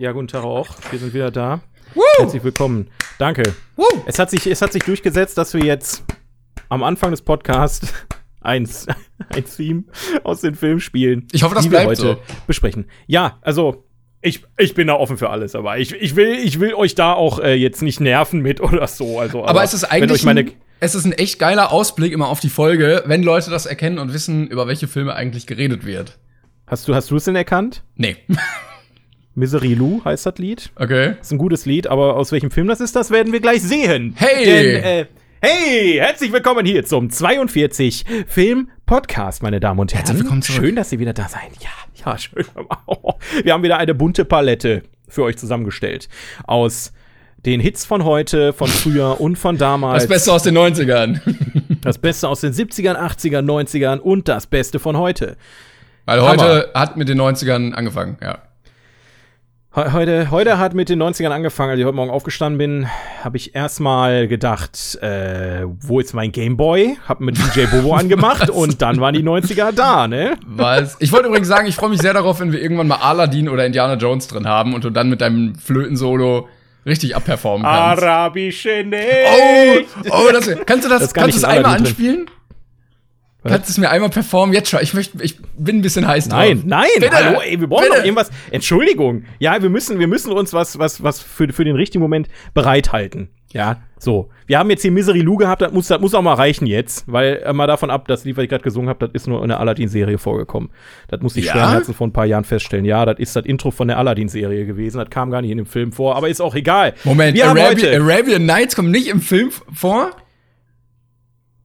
Ja, guten Tag auch. Wir sind wieder da. Woo! Herzlich willkommen. Danke. Woo! Es hat, sich, es hat sich durchgesetzt, dass wir jetzt am Anfang des Podcasts ein, ein Theme aus den Filmen spielen. Ich hoffe, das die wir bleibt heute so. besprechen. Ja, also ich, ich bin da offen für alles, aber ich, ich, will, ich will euch da auch äh, jetzt nicht nerven mit oder so. Also, Aber es ist eigentlich ein, es ist ein echt geiler Ausblick immer auf die Folge, wenn Leute das erkennen und wissen, über welche Filme eigentlich geredet wird. Hast du hast du es denn erkannt? Nee. Misery Lou heißt das Lied. Okay. Ist ein gutes Lied, aber aus welchem Film das ist, das werden wir gleich sehen. Hey! Denn, äh, hey, herzlich willkommen hier zum 42 Film Podcast, meine Damen und Herren. Herzlich willkommen zurück. Schön, dass Sie wieder da seid. Ja, ja, schön. Wir haben wieder eine bunte Palette für euch zusammengestellt aus den Hits von heute, von früher und von damals. Das Beste aus den 90ern. Das Beste aus den 70ern, 80ern, 90ern und das Beste von heute. Weil heute hat mit den 90ern angefangen, ja. He- Heute, heute hat mit den 90ern angefangen, als ich heute Morgen aufgestanden bin, habe ich erstmal gedacht, äh, wo ist mein Gameboy? Hab mit DJ Bobo angemacht und dann waren die 90er da, ne? Was? Ich wollte übrigens sagen, ich freue mich sehr darauf, wenn wir irgendwann mal Aladdin oder Indiana Jones drin haben und du dann mit deinem Flötensolo richtig abperformen kannst. Arabische Oh, Nächte. oh, das, kannst du das, Das kann kannst du in einmal Aladdin drin. Was? Kannst du es mir einmal performen? Jetzt schon. Ich möchte, ich bin ein bisschen heiß drauf. Nein, nein, hallo, ey, wir brauchen bitte. doch irgendwas. Entschuldigung. Ja, wir müssen, wir müssen uns was, was, was für, für den richtigen Moment bereithalten. Ja, so. Wir haben jetzt hier Misery Lou gehabt, das muss, das muss auch mal reichen jetzt, weil äh, mal davon ab, das Lied, was ich gerade gesungen habe, das ist nur in der Aladdin-Serie vorgekommen. Das muss ich Ja? schweren Herzen vor ein paar Jahren feststellen. Ja, das ist das Intro von der Aladdin-Serie gewesen. Das kam gar nicht in dem Film vor, aber ist auch egal. Moment, Arabi heute, Arabian Nights kommt nicht im Film vor?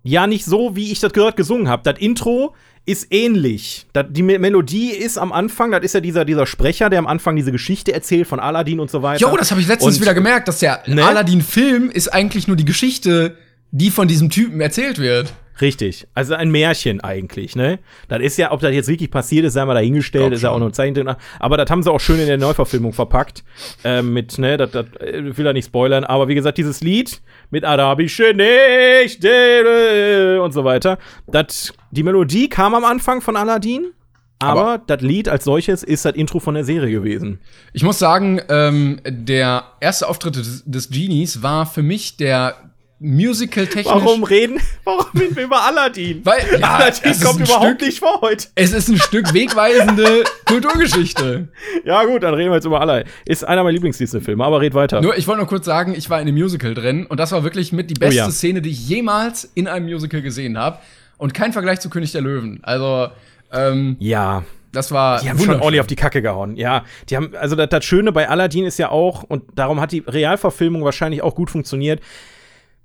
Ja, nicht so, wie ich das gehört gesungen habe. Das Intro ist ähnlich. Das, die Me Melodie ist am Anfang, das ist ja dieser, dieser Sprecher, der am Anfang diese Geschichte erzählt von Aladdin und so weiter. Jo, das habe ich letztens Und- wieder gemerkt, dass der Ne? Aladdin-Film ist eigentlich nur die Geschichte, die von diesem Typen erzählt wird. Richtig. Also ein Märchen eigentlich, ne? Das ist ja, ob das jetzt wirklich passiert ist, sei mal dahingestellt, ist ja auch nur ein Zeichentrick. Aber das haben sie auch schön in der Neuverfilmung verpackt. Ähm, mit, ne, das, das äh, will er nicht spoilern. Aber wie gesagt, dieses Lied mit arabische Nächte äh, und so weiter. Das, die Melodie kam am Anfang von Aladdin. Aber, das Lied als solches ist das Intro von der Serie gewesen. Ich muss sagen, ähm, der erste Auftritt des, des Genies war für mich der musical-technisch. Warum reden, warum reden wir über Aladdin? Weil- ja, Aladdin kommt überhaupt Stück- nicht vor heute. Es ist ein Stück wegweisende Kulturgeschichte. Ja, gut, dann reden wir jetzt über Aladdin. Ist einer meiner Lieblings-Disney-Filme, aber red weiter. Nur, ich wollte nur kurz sagen, ich war in einem Musical drin und das war wirklich mit die beste Oh ja. Szene, die ich jemals in einem Musical gesehen habe. Und kein Vergleich zu König der Löwen. Also, ähm, ja, das war. die haben schon ordentlich auf die Kacke gehauen. Ja, die haben, also das, das Schöne bei Aladdin ist ja auch, und darum hat die Realverfilmung wahrscheinlich auch gut funktioniert.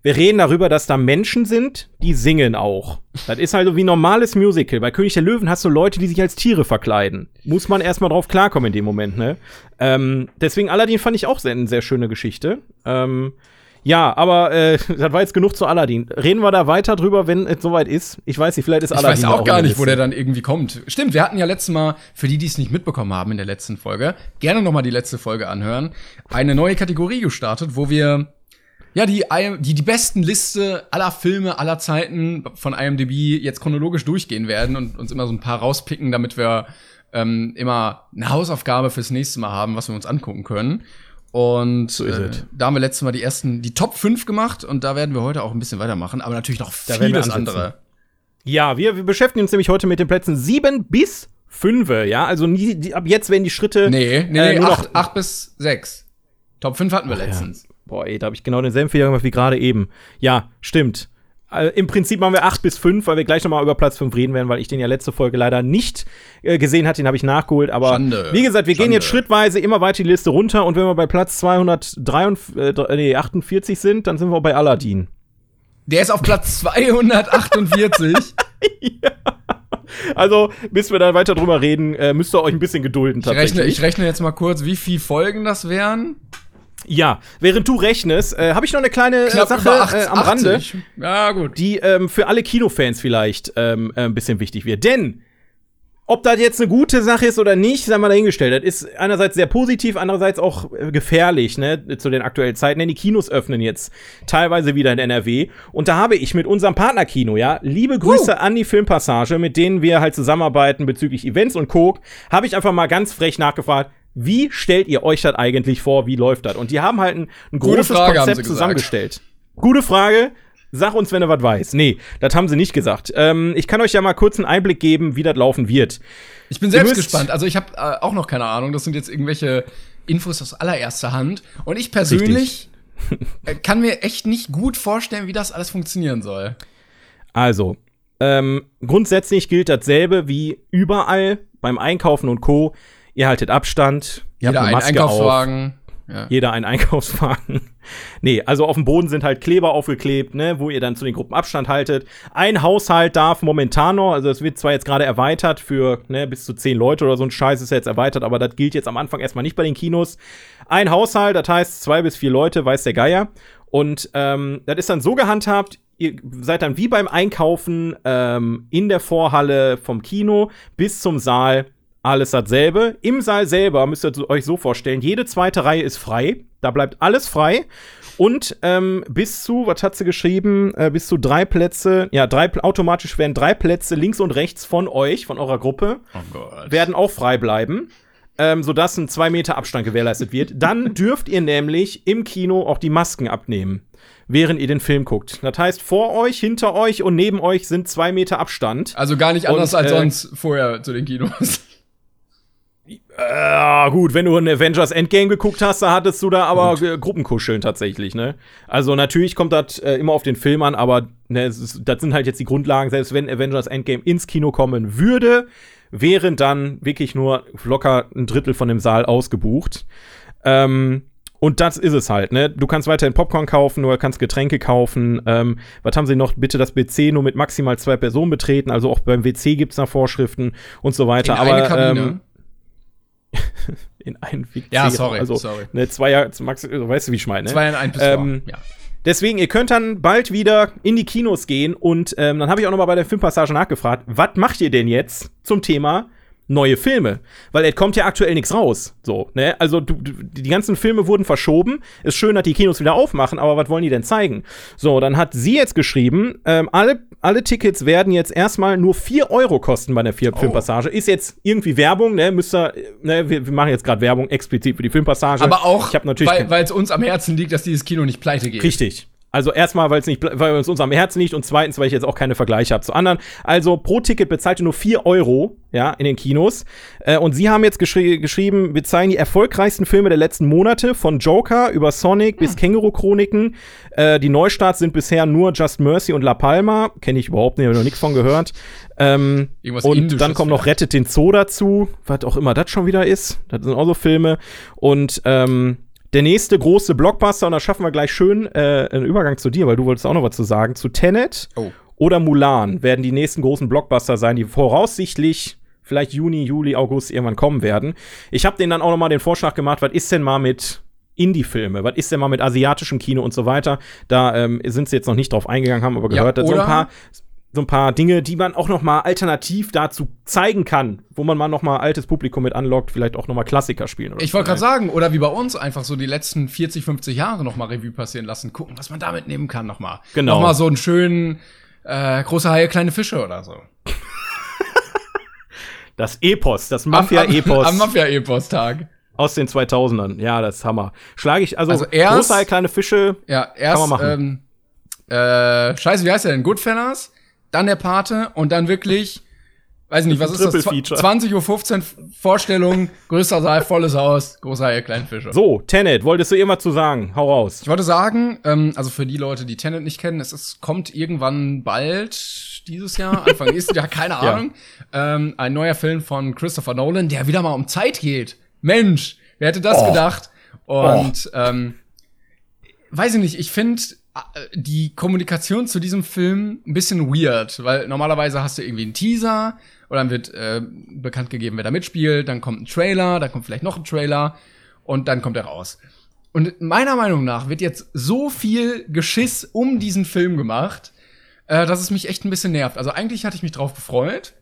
Wir reden darüber, dass da Menschen sind, die singen auch. Das ist also wie ein normales Musical. Bei König der Löwen hast du Leute, die sich als Tiere verkleiden. Muss man erstmal drauf klarkommen in dem Moment, ne? Ähm, deswegen Aladdin fand ich auch sehr, eine sehr schöne Geschichte. Ähm, ja, aber äh, das war jetzt genug zu Aladdin. Reden wir da weiter drüber, wenn es soweit ist? Ich weiß nicht, vielleicht ist Ich Aladdin weiß da auch in gar nicht, wo der dann irgendwie kommt. Stimmt, wir hatten ja letztes Mal, für die, die es nicht mitbekommen haben in der letzten Folge, gerne noch mal die letzte Folge anhören, eine neue Kategorie gestartet, wo wir ja die, die, die besten Liste aller Filme aller Zeiten von IMDb jetzt chronologisch durchgehen werden und uns immer so ein paar rauspicken, damit wir ähm, immer eine Hausaufgabe fürs nächste Mal haben, was wir uns angucken können. Und ist äh, es. da haben wir letztes Mal die ersten, die Top 5 gemacht und da werden wir heute auch ein bisschen weitermachen, aber natürlich noch vieles andere. Ja, wir, wir beschäftigen uns nämlich heute mit den Plätzen 7 bis 5. Ja, also nie, die, ab jetzt werden die Schritte. Nee, nee, Äh, nee, nur 8, noch- bis 6. Top 5 hatten wir ja. letztens. Boah, ey, da habe ich genau denselben Fehler gemacht wie gerade eben. Ja, stimmt. Äh, Im Prinzip machen wir 8 bis 5, weil wir gleich noch mal über Platz 5 reden werden, weil ich den ja letzte Folge leider nicht äh, gesehen hatte. Den habe ich nachgeholt. Aber Schande. wie gesagt, wir gehen Schande. jetzt schrittweise immer weiter die Liste runter. Und wenn wir bei Platz 243, äh, dr- nee, 48 sind, dann sind wir bei Aladdin. Der ist auf Platz 248. Also, bis wir da weiter drüber reden, äh, müsst ihr euch ein bisschen gedulden ich, rechne, tatsächlich. ich rechne jetzt mal kurz, wie viele Folgen das wären. Ja, während du rechnest, äh, habe ich noch eine kleine äh, Sache über acht- äh, am Rande. 80. Ja, gut. die ähm, für alle Kinofans vielleicht ähm, äh, ein bisschen wichtig wird. Denn ob das jetzt eine gute Sache ist oder nicht, sei mal dahingestellt. Das ist einerseits sehr positiv, andererseits auch äh, gefährlich, ne, zu den aktuellen Zeiten. Denn die Kinos öffnen jetzt teilweise wieder in NRW. Und da habe ich mit unserem Partnerkino, ja, liebe Grüße an die Filmpassage, mit denen wir halt zusammenarbeiten bezüglich Events und Co., habe ich einfach mal ganz frech nachgefragt, Wie stellt ihr euch das eigentlich vor? Wie läuft das? Und die haben halt ein, ein großes Frage, Konzept zusammengestellt. Gute Frage. Sag uns, wenn du was weißt. Nee, das haben sie nicht gesagt. Ähm, ich kann euch ja mal kurz einen Einblick geben, wie das laufen wird. Ich bin selbst gespannt. Also ich habe äh, auch noch keine Ahnung. Das sind jetzt irgendwelche Infos aus allererster Hand. Und ich persönlich äh, kann mir echt nicht gut vorstellen, wie das alles funktionieren soll. Also, ähm, grundsätzlich gilt dasselbe wie überall beim Einkaufen und Co. Ihr haltet Abstand, ihr Jeder habt einen eine Maske auf. Einkaufswagen. Ja. jeder einen Einkaufswagen. nee, also auf dem Boden sind halt Kleber aufgeklebt, ne, wo ihr dann zu den Gruppen Abstand haltet. Ein Haushalt darf momentan noch, also es wird zwar jetzt gerade erweitert für ne, bis zu zehn Leute oder so ein Scheiß ist ja jetzt erweitert, aber das gilt jetzt am Anfang erstmal nicht bei den Kinos. Ein Haushalt, das heißt zwei bis vier Leute, weiß der Geier. Und ähm, das ist dann so gehandhabt, ihr seid dann wie beim Einkaufen ähm, in der Vorhalle vom Kino bis zum Saal alles dasselbe. Im Saal selber müsst ihr euch so vorstellen, jede zweite Reihe ist frei. Da bleibt alles frei. Und ähm, bis zu, was hat sie geschrieben, äh, bis zu drei Plätze, ja, drei, automatisch werden drei Plätze links und rechts von euch, von eurer Gruppe, Oh werden auch frei bleiben. Ähm, sodass ein zwei Meter Abstand gewährleistet wird. Dann dürft ihr nämlich im Kino auch die Masken abnehmen, während ihr den Film guckt. Das heißt, vor euch, hinter euch und neben euch sind zwei Meter Abstand. Also gar nicht anders Und, als äh, sonst vorher zu den Kinos. Äh, gut, wenn du ein Avengers Endgame geguckt hast, da hattest du da aber äh, Gruppenkuscheln tatsächlich, ne? Also natürlich kommt das äh, immer auf den Film an, aber ne, ist, das sind halt jetzt die Grundlagen. Selbst wenn Avengers Endgame ins Kino kommen würde, wären dann wirklich nur locker ein Drittel von dem Saal ausgebucht. Ähm, und das ist es halt, ne? Du kannst weiterhin Popcorn kaufen oder kannst Getränke kaufen. Ähm, was haben sie noch? Bitte das WC nur mit maximal zwei Personen betreten. Also auch beim WC gibt's da Vorschriften und so weiter. In aber eine Kabine. Ähm, in einen WC. Ja, sorry, Also, sorry. Ne, Zweier, Max, weißt du, wie ich meine? Ne? Zwei in ein Ähm, Ja. Deswegen, ihr könnt dann bald wieder in die Kinos gehen und ähm, dann habe ich auch noch mal bei der Filmpassage nachgefragt, was macht ihr denn jetzt zum Thema neue Filme? Weil es kommt ja aktuell nichts raus. So, ne? Also du, du, die ganzen Filme wurden verschoben. Ist schön, dass die Kinos wieder aufmachen, aber was wollen die denn zeigen? So, dann hat sie jetzt geschrieben, ähm, alle, alle Tickets werden jetzt erstmal nur 4 Euro kosten bei der Film Filmpassage. Ist jetzt irgendwie Werbung, ne? Müsst ihr, ne? Wir, wir machen jetzt gerade Werbung explizit für die Filmpassage. Aber auch, ich natürlich weil es uns am Herzen liegt, dass dieses Kino nicht pleite geht. Richtig. Also erstmal, weil es nicht, weil uns am Herzen liegt und zweitens, weil ich jetzt auch keine Vergleiche habe zu anderen. Also pro Ticket bezahlt ihr nur 4 Euro, ja, in den Kinos. Äh, und sie haben jetzt geschri geschrieben, wir zeigen die erfolgreichsten Filme der letzten Monate, von Joker über Sonic bis Känguru-Chroniken. Äh, die Neustarts sind bisher nur Just Mercy und La Palma. Kenne ich überhaupt nicht, habe noch nichts von gehört. Ähm, und Indisches dann kommt noch. Rettet den Zoo dazu, was auch immer das schon wieder ist. Das sind auch so Filme. Und ähm, der nächste große Blockbuster, und da schaffen wir gleich schön äh, einen Übergang zu dir, weil du wolltest auch noch was zu sagen, zu Tenet Oh. oder Mulan werden die nächsten großen Blockbuster sein, die voraussichtlich vielleicht Juni, Juli, August irgendwann kommen werden. Ich habe denen dann auch noch mal den Vorschlag gemacht, was ist denn mal mit Indie-Filme, was ist denn mal mit asiatischem Kino und so weiter. Da ähm, sind sie jetzt noch nicht drauf eingegangen, haben aber Ja, gehört, dass so ein paar so ein paar Dinge, die man auch noch mal alternativ dazu zeigen kann, wo man mal noch mal altes Publikum mit anlockt, vielleicht auch noch mal Klassiker spielen. Oder Ich wollte gerade sagen, oder wie bei uns, einfach so die letzten 40, 50 Jahre noch mal Revue passieren lassen, gucken, was man da mitnehmen kann noch mal. Genau. Noch mal so einen schönen äh, große Haie, kleine Fische oder so. Das Epos, das Am- Am, Mafia-Epos am Mafia-Epos-Tag. aus den 2000ern. Ja, das ist Hammer. Schlage ich, also, Also erst- große, Hai, kleine Fische. Ja, erst, man machen. ähm, äh, scheiße, wie heißt der denn? Goodfellas, dann der Pate und dann wirklich, weiß nicht, was ist das? Triple-Feature. 20.15 Uhr Vorstellung, größter Saal, volles Haus, großer Haie, kleine Fische. So, Tenet, wolltest du irgendwas zu sagen? Hau raus. Ich wollte sagen, ähm, also für die Leute, die Tenet nicht kennen, es ist, kommt irgendwann bald dieses Jahr, Anfang nächsten Jahr, keine Ja. Ahnung, ähm, ein neuer Film von Christopher Nolan, der wieder mal um Zeit geht. Mensch, wer hätte das Oh. gedacht? Und ähm, weiß ich nicht, ich finde die Kommunikation zu diesem Film ein bisschen weird, weil normalerweise hast du irgendwie einen Teaser oder dann wird äh, bekannt gegeben, wer da mitspielt, dann kommt ein Trailer, dann kommt vielleicht noch ein Trailer und dann kommt er raus. Und meiner Meinung nach wird jetzt so viel Geschiss um diesen Film gemacht, äh, dass es mich echt ein bisschen nervt. Also eigentlich hatte ich mich drauf gefreut.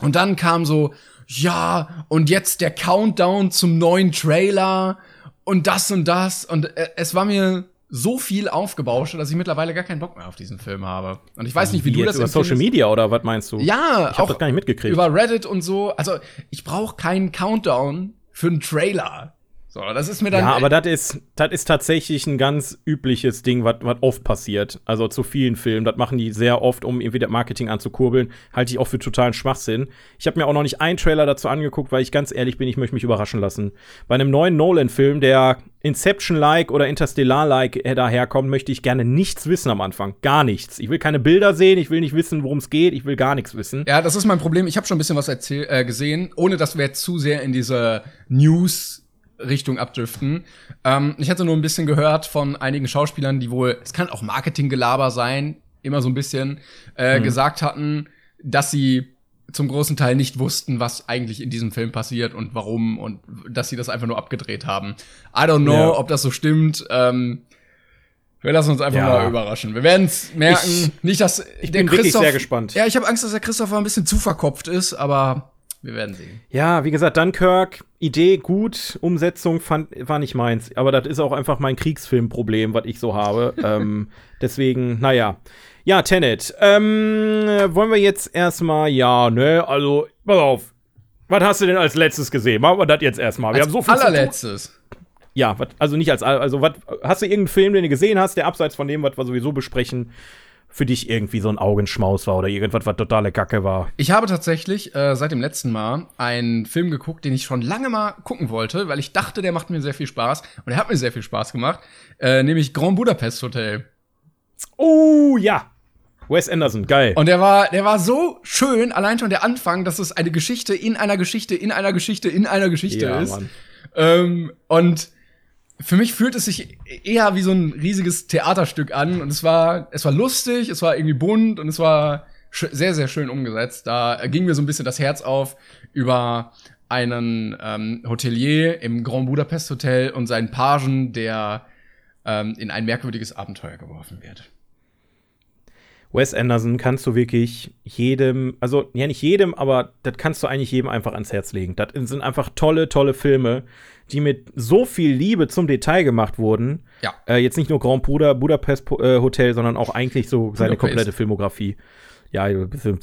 Und dann kam so, ja, und jetzt der Countdown zum neuen Trailer und das und das. Und äh, es war mir so viel aufgebauscht, dass ich mittlerweile gar keinen Bock mehr auf diesen Film habe. Und ich weiß nicht, wie, du jetzt das über Social. Media oder was meinst du? Ja, ich hab das gar nicht mitgekriegt. über Reddit und so. Also ich brauche keinen Countdown für einen Trailer. So, das ist mir dann. Ja, aber das ist, das ist tatsächlich ein ganz übliches Ding, was oft passiert. Also zu vielen Filmen. Das machen die sehr oft, um irgendwie das Marketing anzukurbeln. Halte ich auch für totalen Schwachsinn. Ich habe mir auch noch nicht einen Trailer dazu angeguckt, weil ich ganz ehrlich bin, ich möchte mich überraschen lassen. Bei einem neuen Nolan-Film, der Inception-like oder Interstellar-like daherkommt, möchte ich gerne nichts wissen am Anfang. Gar nichts. Ich will keine Bilder sehen, ich will nicht wissen, worum es geht, ich will gar nichts wissen. Ja, das ist mein Problem. Ich habe schon ein bisschen was erzähl äh, gesehen, ohne dass wir jetzt zu sehr in diese News Richtung abdriften. Ähm, ich hatte nur ein bisschen gehört von einigen Schauspielern, die wohl, es kann auch Marketinggelaber sein, immer so ein bisschen, äh, mhm. gesagt hatten, dass sie zum großen Teil nicht wussten, was eigentlich in diesem Film passiert und warum und dass sie das einfach nur abgedreht haben. I don't know, ja. ob das so stimmt. Ähm, wir lassen uns einfach ja. mal überraschen. Wir werden es merken. Ich, nicht, dass ich bin wirklich sehr gespannt. Ja, ich habe Angst, dass der Christopher ein bisschen zu verkopft ist, aber wir werden sehen. Ja, wie gesagt, Dunkirk, Idee gut, Umsetzung fand, war nicht meins. Aber das ist auch einfach mein Kriegsfilmproblem, was ich so habe. ähm, deswegen, naja. Ja, Tenet. Ähm, wollen wir jetzt erstmal, ja, ne, also, pass auf. Was hast du denn als letztes gesehen? Machen wir das jetzt erstmal. Wir als haben so viel allerletztes. Ja, wat, also nicht als, also was, hast du irgendeinen Film, den du gesehen hast, der abseits von dem, was wir sowieso besprechen, für dich irgendwie so ein Augenschmaus war oder irgendwas, was totale Kacke war. Ich habe tatsächlich äh, seit dem letzten Mal einen Film geguckt, den ich schon lange mal gucken wollte, weil ich dachte, der macht mir sehr viel Spaß. Und er hat mir sehr viel Spaß gemacht. Äh, nämlich Grand Budapest Hotel. Oh, ja. Wes Anderson, geil. Und der war, der war so schön, allein schon der Anfang, dass es eine Geschichte in einer Geschichte, in einer Geschichte, in einer Geschichte ja, ist. Mann. Ähm, und für mich fühlt es sich eher wie so ein riesiges Theaterstück an und es war, es war lustig, es war irgendwie bunt und es war sehr, sehr schön umgesetzt. Da ging mir so ein bisschen das Herz auf über einen ähm, Hotelier im Grand Budapest Hotel und seinen Pagen, der ähm, in ein merkwürdiges Abenteuer geworfen wird. Wes Anderson kannst du wirklich jedem, also ja nicht jedem, aber das kannst du eigentlich jedem einfach ans Herz legen. Das sind einfach tolle, tolle Filme, die mit so viel Liebe zum Detail gemacht wurden. Ja. Äh, jetzt nicht nur Grand Buda, Budapest äh, Hotel, sondern auch eigentlich so seine komplette Filmografie. Ja, ein bisschen.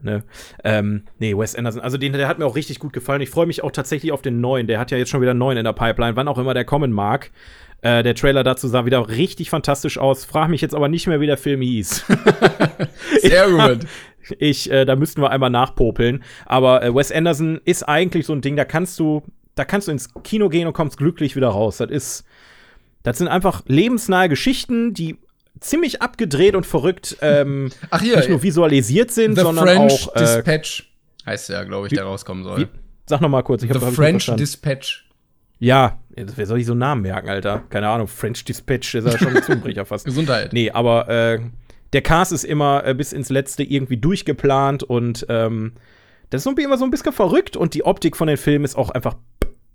Ne? Ähm, nee, Wes Anderson. Also den, der hat mir auch richtig gut gefallen. Ich freue mich auch tatsächlich auf den neuen. Der hat ja jetzt schon wieder einen neuen in der Pipeline, wann auch immer der kommen mag. Äh, der Trailer dazu sah wieder richtig fantastisch aus. Frag mich jetzt aber nicht mehr, wie der Film hieß. Sehr gut. Ich, äh, da müssten wir einmal nachpopeln. Aber äh, Wes Anderson ist eigentlich so ein Ding, da kannst du, da kannst du ins Kino gehen und kommst glücklich wieder raus. Das ist, das sind einfach lebensnahe Geschichten, die ziemlich abgedreht und verrückt ähm, Ach hier, nicht nur visualisiert sind, The sondern French auch äh, Dispatch heißt ja, glaube ich, der rauskommen soll. Wie, sag noch mal kurz. Ich The hab, French Dispatch. Ja, wer soll ich so einen Namen merken, Alter? Keine Ahnung, French Dispatch ist ja schon ein Zungenbrecher fast. Gesundheit. Nee, aber äh, der Cast ist immer äh, bis ins Letzte irgendwie durchgeplant und ähm, das ist immer so ein bisschen verrückt und die Optik von den Filmen ist auch einfach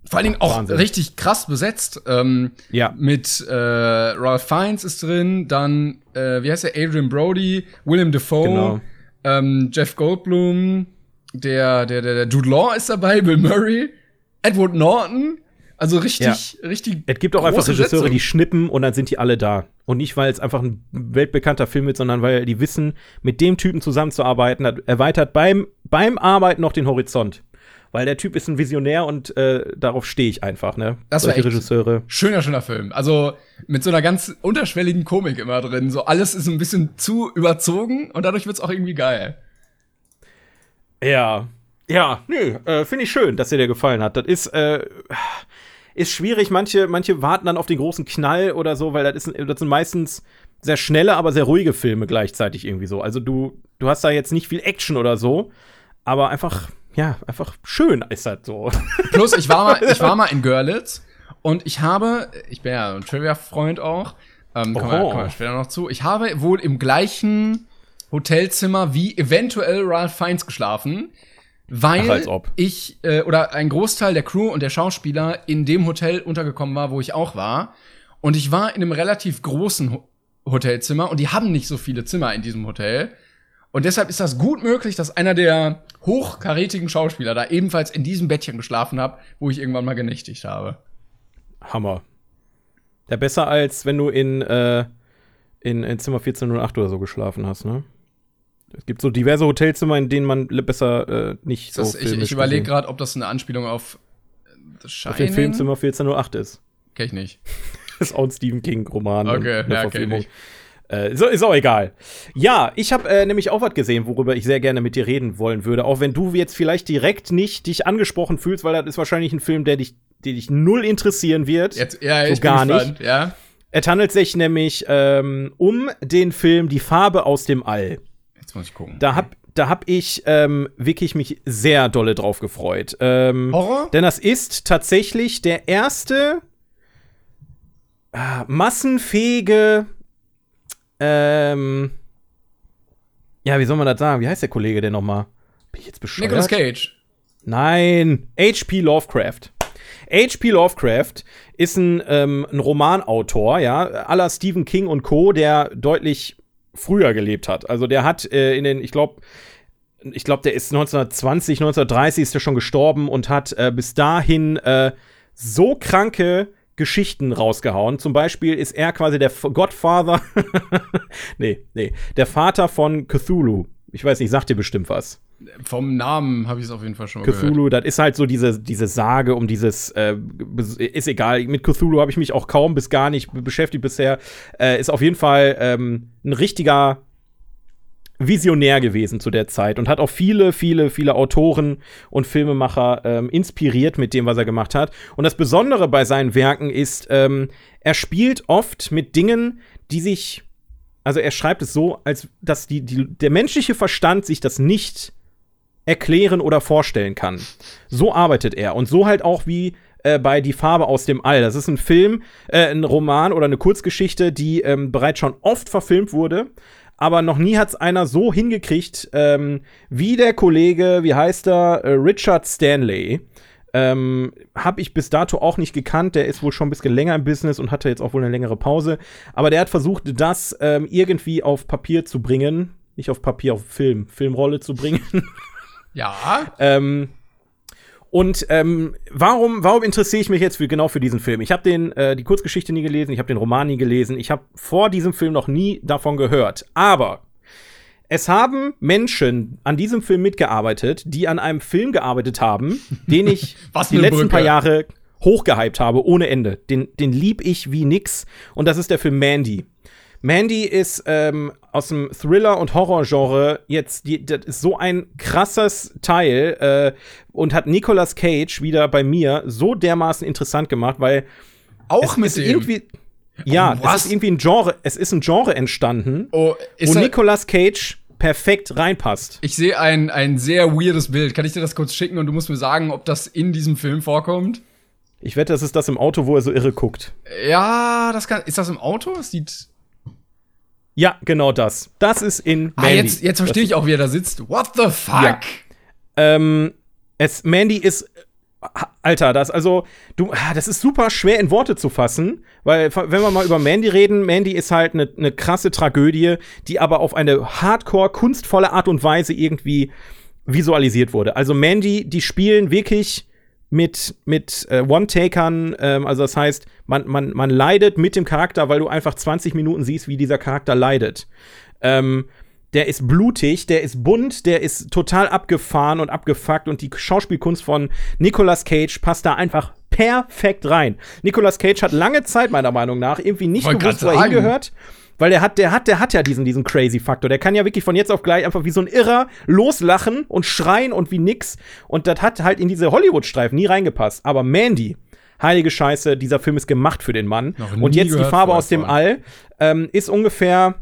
vor allen Dingen auch Wahnsinn. richtig krass besetzt. Ähm, ja. Mit äh, Ralph Fiennes ist drin, dann, äh, wie heißt der, Adrian Brody, William Defoe, genau. ähm, Jeff Goldblum, der, der, der, der Jude Law ist dabei, Bill Murray, Edward Norton, also richtig, ja. richtig. Es gibt auch einfach Regisseure, die schnippen und dann sind die alle da. Und nicht, weil es einfach ein weltbekannter Film ist, sondern weil die wissen, mit dem Typen zusammenzuarbeiten, erweitert beim, beim Arbeiten noch den Horizont. Weil der Typ ist ein Visionär und äh, darauf stehe ich einfach, ne? Das war echt Regisseure. Schöner, schöner Film. Also mit so einer ganz unterschwelligen Komik immer drin. So alles ist ein bisschen zu überzogen und dadurch wird es auch irgendwie geil. Ja. Ja, nö, äh, finde ich schön, dass dir der gefallen hat. Das ist, äh, ist schwierig. Manche, manche warten dann auf den großen Knall oder so, weil das, ist, das sind meistens sehr schnelle, aber sehr ruhige Filme gleichzeitig irgendwie so. Also du, du hast da jetzt nicht viel Action oder so, aber einfach, ja, einfach schön ist das so. Plus, ich war mal, ich war mal in Görlitz und ich habe, ich bin ja ein Trivia-Freund auch, ähm, kommen, wir, kommen wir später noch zu, ich habe wohl im gleichen Hotelzimmer wie eventuell Ralph Fiennes geschlafen weil Ach, ich äh, oder ein Großteil der Crew und der Schauspieler in dem Hotel untergekommen war, wo ich auch war. Und ich war in einem relativ großen Ho Hotelzimmer und die haben nicht so viele Zimmer in diesem Hotel. Und deshalb ist das gut möglich, dass einer der hochkarätigen Schauspieler da ebenfalls in diesem Bettchen geschlafen hat, wo ich irgendwann mal genächtigt habe. Hammer. Ja, besser als wenn du in, äh, in, in Zimmer 1408 oder so geschlafen hast, ne? Es gibt so diverse Hotelzimmer, in denen man besser äh, nicht das, so Ich, ich überlege gerade, ob das eine Anspielung auf The Auf dem Filmzimmer 1408 ist. Kenn ich nicht. Das ist auch ein Stephen King-Roman. Okay, ja, kenn Äh, so, ist auch egal. Ja, ich habe äh, nämlich auch was gesehen, worüber ich sehr gerne mit dir reden wollen würde. Auch wenn du jetzt vielleicht direkt nicht dich angesprochen fühlst, weil das ist wahrscheinlich ein Film, der dich, der dich null interessieren wird. Jetzt, ja, So ich gar bin nicht. Ja. Es handelt sich nämlich ähm, um den Film Die Farbe aus dem All. Jetzt muss ich gucken. Da hab, da hab ich ähm, wirklich mich sehr dolle drauf gefreut. Ähm, Horror? denn das ist tatsächlich der erste ah, massenfähige, ähm, ja, wie soll man das sagen? Wie heißt der Kollege denn nochmal? Bin ich jetzt bescheuert? Nicolas Cage. Nein, H.P. Lovecraft. H.P. Lovecraft ist ein, ähm, ein Romanautor, ja, aller Stephen King und Co., der deutlich früher gelebt hat. Also der hat äh, in den, ich glaube, ich glaube, der ist 1920, 1930 ist er schon gestorben und hat äh, bis dahin äh, so kranke Geschichten rausgehauen. Zum Beispiel ist er quasi der Godfather, nee, nee, der Vater von Cthulhu. Ich weiß nicht, sagt dir bestimmt was. Vom Namen habe ich es auf jeden Fall schon mal gehört. Cthulhu, das ist halt so diese, diese Sage um dieses, äh, ist egal, mit Cthulhu habe ich mich auch kaum bis gar nicht be- beschäftigt bisher. Äh, ist auf jeden Fall ähm, ein richtiger Visionär gewesen zu der Zeit und hat auch viele, viele, viele Autoren und Filmemacher ähm, inspiriert mit dem, was er gemacht hat. Und das Besondere bei seinen Werken ist, ähm, er spielt oft mit Dingen, die sich, also er schreibt es so, als dass die, die, der menschliche Verstand sich das nicht erklären oder vorstellen kann. So arbeitet er. Und so halt auch wie äh, bei Die Farbe aus dem All. Das ist ein Film, äh, ein Roman oder eine Kurzgeschichte, die ähm, bereits schon oft verfilmt wurde. Aber noch nie hat es einer so hingekriegt, ähm, wie der Kollege, wie heißt er, äh, Richard Stanley. Ähm, hab ich bis dato auch nicht gekannt. Der ist wohl schon ein bisschen länger im Business und hatte jetzt auch wohl eine längere Pause. Aber der hat versucht, das ähm, irgendwie auf Papier zu bringen. Nicht auf Papier, auf Film, Filmrolle zu bringen. Ja. Ähm, und ähm, warum, warum interessiere ich mich jetzt für, genau für diesen Film? Ich habe den äh, die Kurzgeschichte nie gelesen, ich habe den Roman nie gelesen, ich habe vor diesem Film noch nie davon gehört. Aber es haben Menschen an diesem Film mitgearbeitet, die an einem Film gearbeitet haben, den ich Was die letzten Brücke. paar Jahre hochgehypt habe, ohne Ende. Den, den lieb ich wie nix. Und das ist der Film Mandy. Mandy ist ähm, aus dem Thriller- und Horror-Genre jetzt, die, das ist so ein krasses Teil äh, und hat Nicolas Cage wieder bei mir so dermaßen interessant gemacht, weil Auch mit irgendwie, ja, was? es ist irgendwie ein Genre, es ist ein Genre entstanden, oh, wo Nicolas Cage perfekt reinpasst. ich sehe ein, ein sehr weirdes Bild. Kann ich dir das kurz schicken und du musst mir sagen, ob das in diesem Film vorkommt? Ich wette, das ist das im Auto, wo er so irre guckt. Ja, das kann. Ist das im Auto? Es sieht. Ja, genau das. Das ist in Ah, Mandy. jetzt, jetzt verstehe ich auch, wie er da sitzt. What the fuck? Ja. Ähm, es, Mandy ist, Alter, das, also, du, ah, das ist super schwer in Worte zu fassen, weil, wenn wir mal über Mandy reden, Mandy ist halt eine ne krasse Tragödie, die aber auf eine hardcore, kunstvolle Art und Weise irgendwie visualisiert wurde. Also Mandy, die spielen wirklich mit, mit äh, One-Takern, ähm, also das heißt, man, man, man leidet mit dem Charakter, weil du einfach 20 Minuten siehst, wie dieser Charakter leidet. Ähm, der ist blutig, der ist bunt, der ist total abgefahren und abgefuckt und die Schauspielkunst von Nicolas Cage passt da einfach perfekt rein. Nicolas Cage hat lange Zeit meiner Meinung nach irgendwie nicht Wollte gewusst, wo er sagen. Weil der hat, der hat, der hat ja diesen, diesen crazy Faktor. Der kann ja wirklich von jetzt auf gleich einfach wie so ein Irrer loslachen und schreien und wie nix. Und das hat halt in diese Hollywood-Streifen nie reingepasst. Aber Mandy, heilige Scheiße, dieser Film ist gemacht für den Mann. Und jetzt die Farbe aus dem. All ähm, ist ungefähr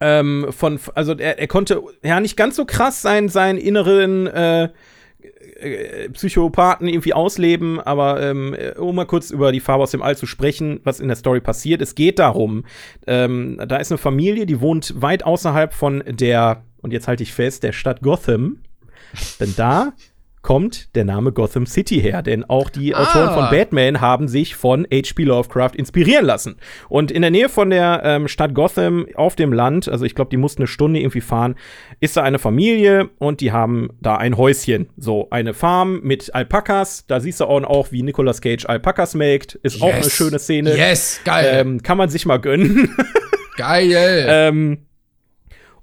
ähm, von, also er, er konnte ja nicht ganz so krass sein, seinen inneren äh, äh, Psychopathen irgendwie ausleben, aber ähm, äh, um mal kurz über die Farbe aus dem All zu sprechen, was in der Story passiert. Es geht darum, ähm, da ist eine Familie, die wohnt weit außerhalb von der, und jetzt halte ich fest, der Stadt Gotham. Denn da kommt der Name Gotham City her, denn auch die Ah. Autoren von Batman haben sich von H.P. Lovecraft inspirieren lassen. Und in der Nähe von der ähm, Stadt Gotham auf dem Land, also ich glaube, die mussten eine Stunde irgendwie fahren, ist da eine Familie und die haben da ein Häuschen. So, eine Farm mit Alpakas. Da siehst du auch, wie Nicolas Cage Alpakas melkt. Ist auch eine schöne Szene. Yes, geil. Ähm, kann man sich mal gönnen. geil. Ähm,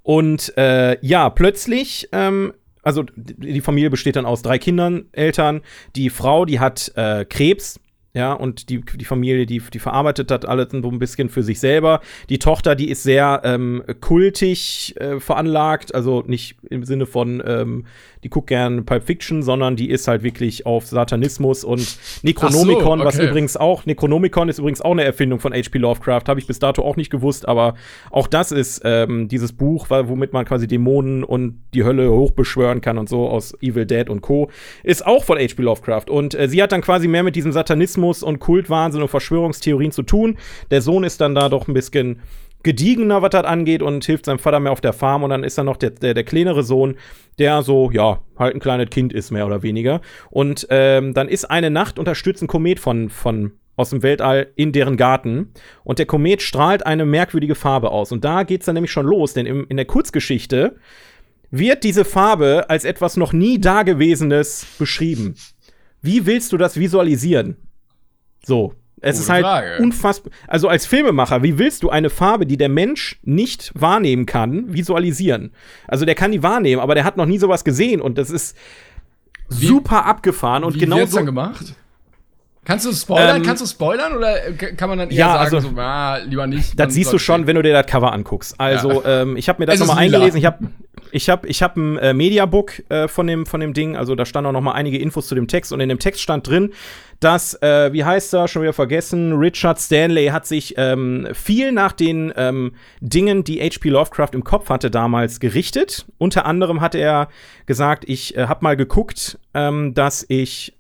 und äh, ja, plötzlich, ähm, also die Familie besteht dann aus drei Kindern, Eltern. Die Frau, die hat äh, Krebs, ja, und die, die Familie, die, die verarbeitet das alles so ein bisschen für sich selber. Die Tochter, die ist sehr ähm, kultig äh, veranlagt, also nicht im Sinne von, ähm, die guckt gern Pulp Fiction, sondern die ist halt wirklich auf Satanismus und Necronomicon, so, okay. was übrigens auch, Necronomicon ist übrigens auch eine Erfindung von H.P. Lovecraft, habe ich bis dato auch nicht gewusst, aber auch das ist ähm, dieses Buch, womit man quasi Dämonen und die Hölle hochbeschwören kann und so aus Evil Dead und Co. Ist auch von H.P. Lovecraft. Und äh, sie hat dann quasi mehr mit diesem Satanismus und Kultwahnsinn und Verschwörungstheorien zu tun. Der Sohn ist dann da doch ein bisschen gediegener, was das angeht, und hilft seinem Vater mehr auf der Farm. Und dann ist da noch der, der, der kleinere Sohn, der so, ja, halt ein kleines Kind ist, mehr oder weniger. Und ähm, dann ist eine Nacht unterstützt ein Komet von, von aus dem Weltall in deren Garten. Und der Komet strahlt eine merkwürdige Farbe aus. Und da geht's dann nämlich schon los, denn im, in der Kurzgeschichte wird diese Farbe als etwas noch nie Dagewesenes beschrieben. Wie willst du das visualisieren? So, es Gute ist halt Frage. unfassbar. Also als Filmemacher, wie willst du eine Farbe, die der Mensch nicht wahrnehmen kann, visualisieren? Also der kann die wahrnehmen, aber der hat noch nie sowas gesehen und das ist wie, super abgefahren und wie genau so dann gemacht. Kannst du spoilern? Ähm, Kannst du spoilern oder kann man dann eher ja, sagen, also, so, ah, lieber nicht? Das siehst du schon, wenn du dir das Cover anguckst. Also, ja. ähm, ich habe mir das nochmal eingelesen. Ich habe ich hab, ich hab ein äh, Mediabook äh, von, dem, von dem Ding. Also, da stand auch nochmal einige Infos zu dem Text. Und in dem Text stand drin, dass, äh, wie heißt er, schon wieder vergessen, Richard Stanley hat sich ähm, viel nach den ähm, Dingen, die H.P. Lovecraft im Kopf hatte, damals gerichtet. Unter anderem hat er gesagt, ich äh, habe mal geguckt, ähm, dass ich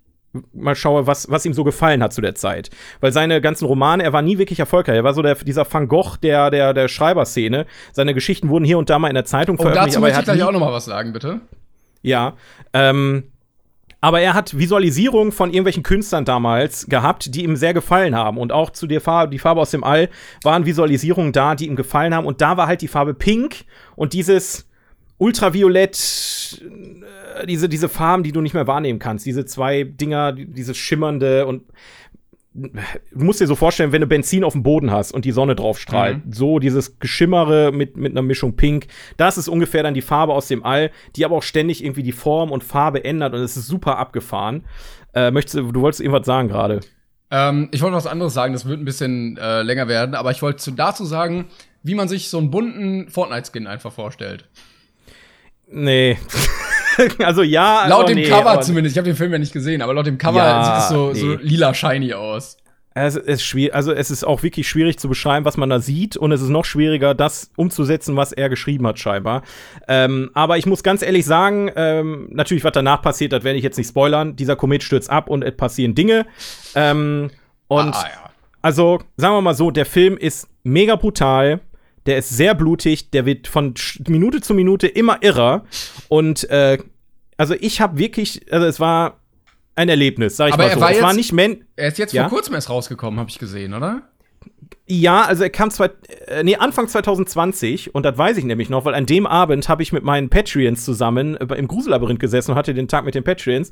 mal schaue, was, was ihm so gefallen hat zu der Zeit. Weil seine ganzen Romane, er war nie wirklich erfolgreich. Er war so der, dieser Van Gogh der, der, der Schreiberszene. Seine Geschichten wurden hier und da mal in der Zeitung oh, veröffentlicht. Dazu möchte ich gleich auch noch mal was sagen, bitte. Ja, ähm, aber er hat Visualisierungen von irgendwelchen Künstlern damals gehabt, die ihm sehr gefallen haben. Und auch zu der Farbe, die Farbe aus dem All, waren Visualisierungen da, die ihm gefallen haben. Und da war halt die Farbe Pink und dieses Ultraviolett, äh, diese, diese Farben, die du nicht mehr wahrnehmen kannst. Diese zwei Dinger, dieses schimmernde und du musst dir so vorstellen, wenn du Benzin auf dem Boden hast und die Sonne drauf strahlt, mhm. so dieses Geschimmere mit, mit einer Mischung Pink, das ist ungefähr dann die Farbe aus dem All, die aber auch ständig irgendwie die Form und Farbe ändert und es ist super abgefahren. Äh, möchtest du, du wolltest irgendwas sagen gerade? Ähm, ich wollte was anderes sagen, das wird ein bisschen äh, länger werden, aber ich wollte dazu sagen, wie man sich so einen bunten Fortnite-Skin einfach vorstellt. Nee. also ja. Laut dem nee, Cover zumindest. Ich habe den Film ja nicht gesehen, aber laut dem Cover ja, sieht es so, nee. so lila shiny aus. Es ist schwierig, also es ist auch wirklich schwierig zu beschreiben, was man da sieht, und es ist noch schwieriger, das umzusetzen, was er geschrieben hat, scheinbar. Ähm, aber ich muss ganz ehrlich sagen, ähm, natürlich, was danach passiert, das werde ich jetzt nicht spoilern. Dieser Komet stürzt ab und es passieren Dinge. Ähm, und ah, ja. also, sagen wir mal so, der Film ist mega brutal der ist sehr blutig, der wird von Minute zu Minute immer irrer. Und äh, also ich habe wirklich, also es war ein Erlebnis, sag ich Aber mal so. War es jetzt, war nicht Men Er ist jetzt ja? vor kurzem erst rausgekommen, habe ich gesehen, oder? Ja, also er kam zwei, äh, nee, Anfang 2020 und das weiß ich nämlich noch, weil an dem Abend habe ich mit meinen Patreons zusammen äh, im Gruselabyrinth gesessen und hatte den Tag mit den Patreons.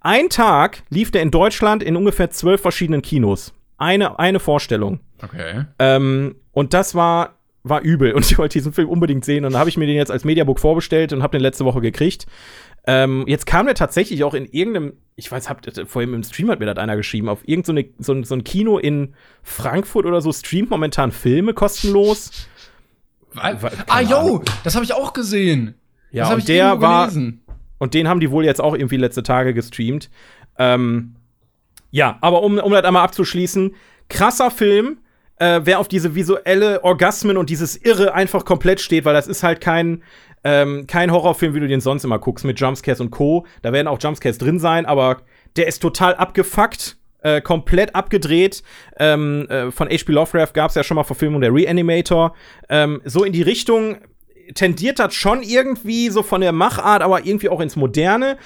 Ein Tag lief der in Deutschland in ungefähr zwölf verschiedenen Kinos. Eine, eine Vorstellung. Okay. Ähm, und das war war übel und ich wollte diesen Film unbedingt sehen. Und dann habe ich mir den jetzt als Mediabook vorbestellt und habe den letzte Woche gekriegt. Ähm, jetzt kam der tatsächlich auch in irgendeinem, ich weiß, habt vorhin im Stream hat mir das einer geschrieben, auf irgendein so, so, so ein Kino in Frankfurt oder so streamt momentan Filme kostenlos. ah, yo, das habe ich auch gesehen. Ja, und der war. Und den haben die wohl jetzt auch irgendwie letzte Tage gestreamt. Ähm, ja, aber um, um das einmal abzuschließen, krasser Film äh, wer auf diese visuelle Orgasmen und dieses Irre einfach komplett steht, weil das ist halt kein, ähm, kein Horrorfilm, wie du den sonst immer guckst, mit Jumpscares und Co. Da werden auch Jumpscares drin sein, aber der ist total abgefuckt. Äh, komplett abgedreht. Ähm, äh, von H.P. Lovecraft gab es ja schon mal Verfilmung der Reanimator. Ähm, so in die Richtung tendiert das schon irgendwie so von der Machart, aber irgendwie auch ins Moderne.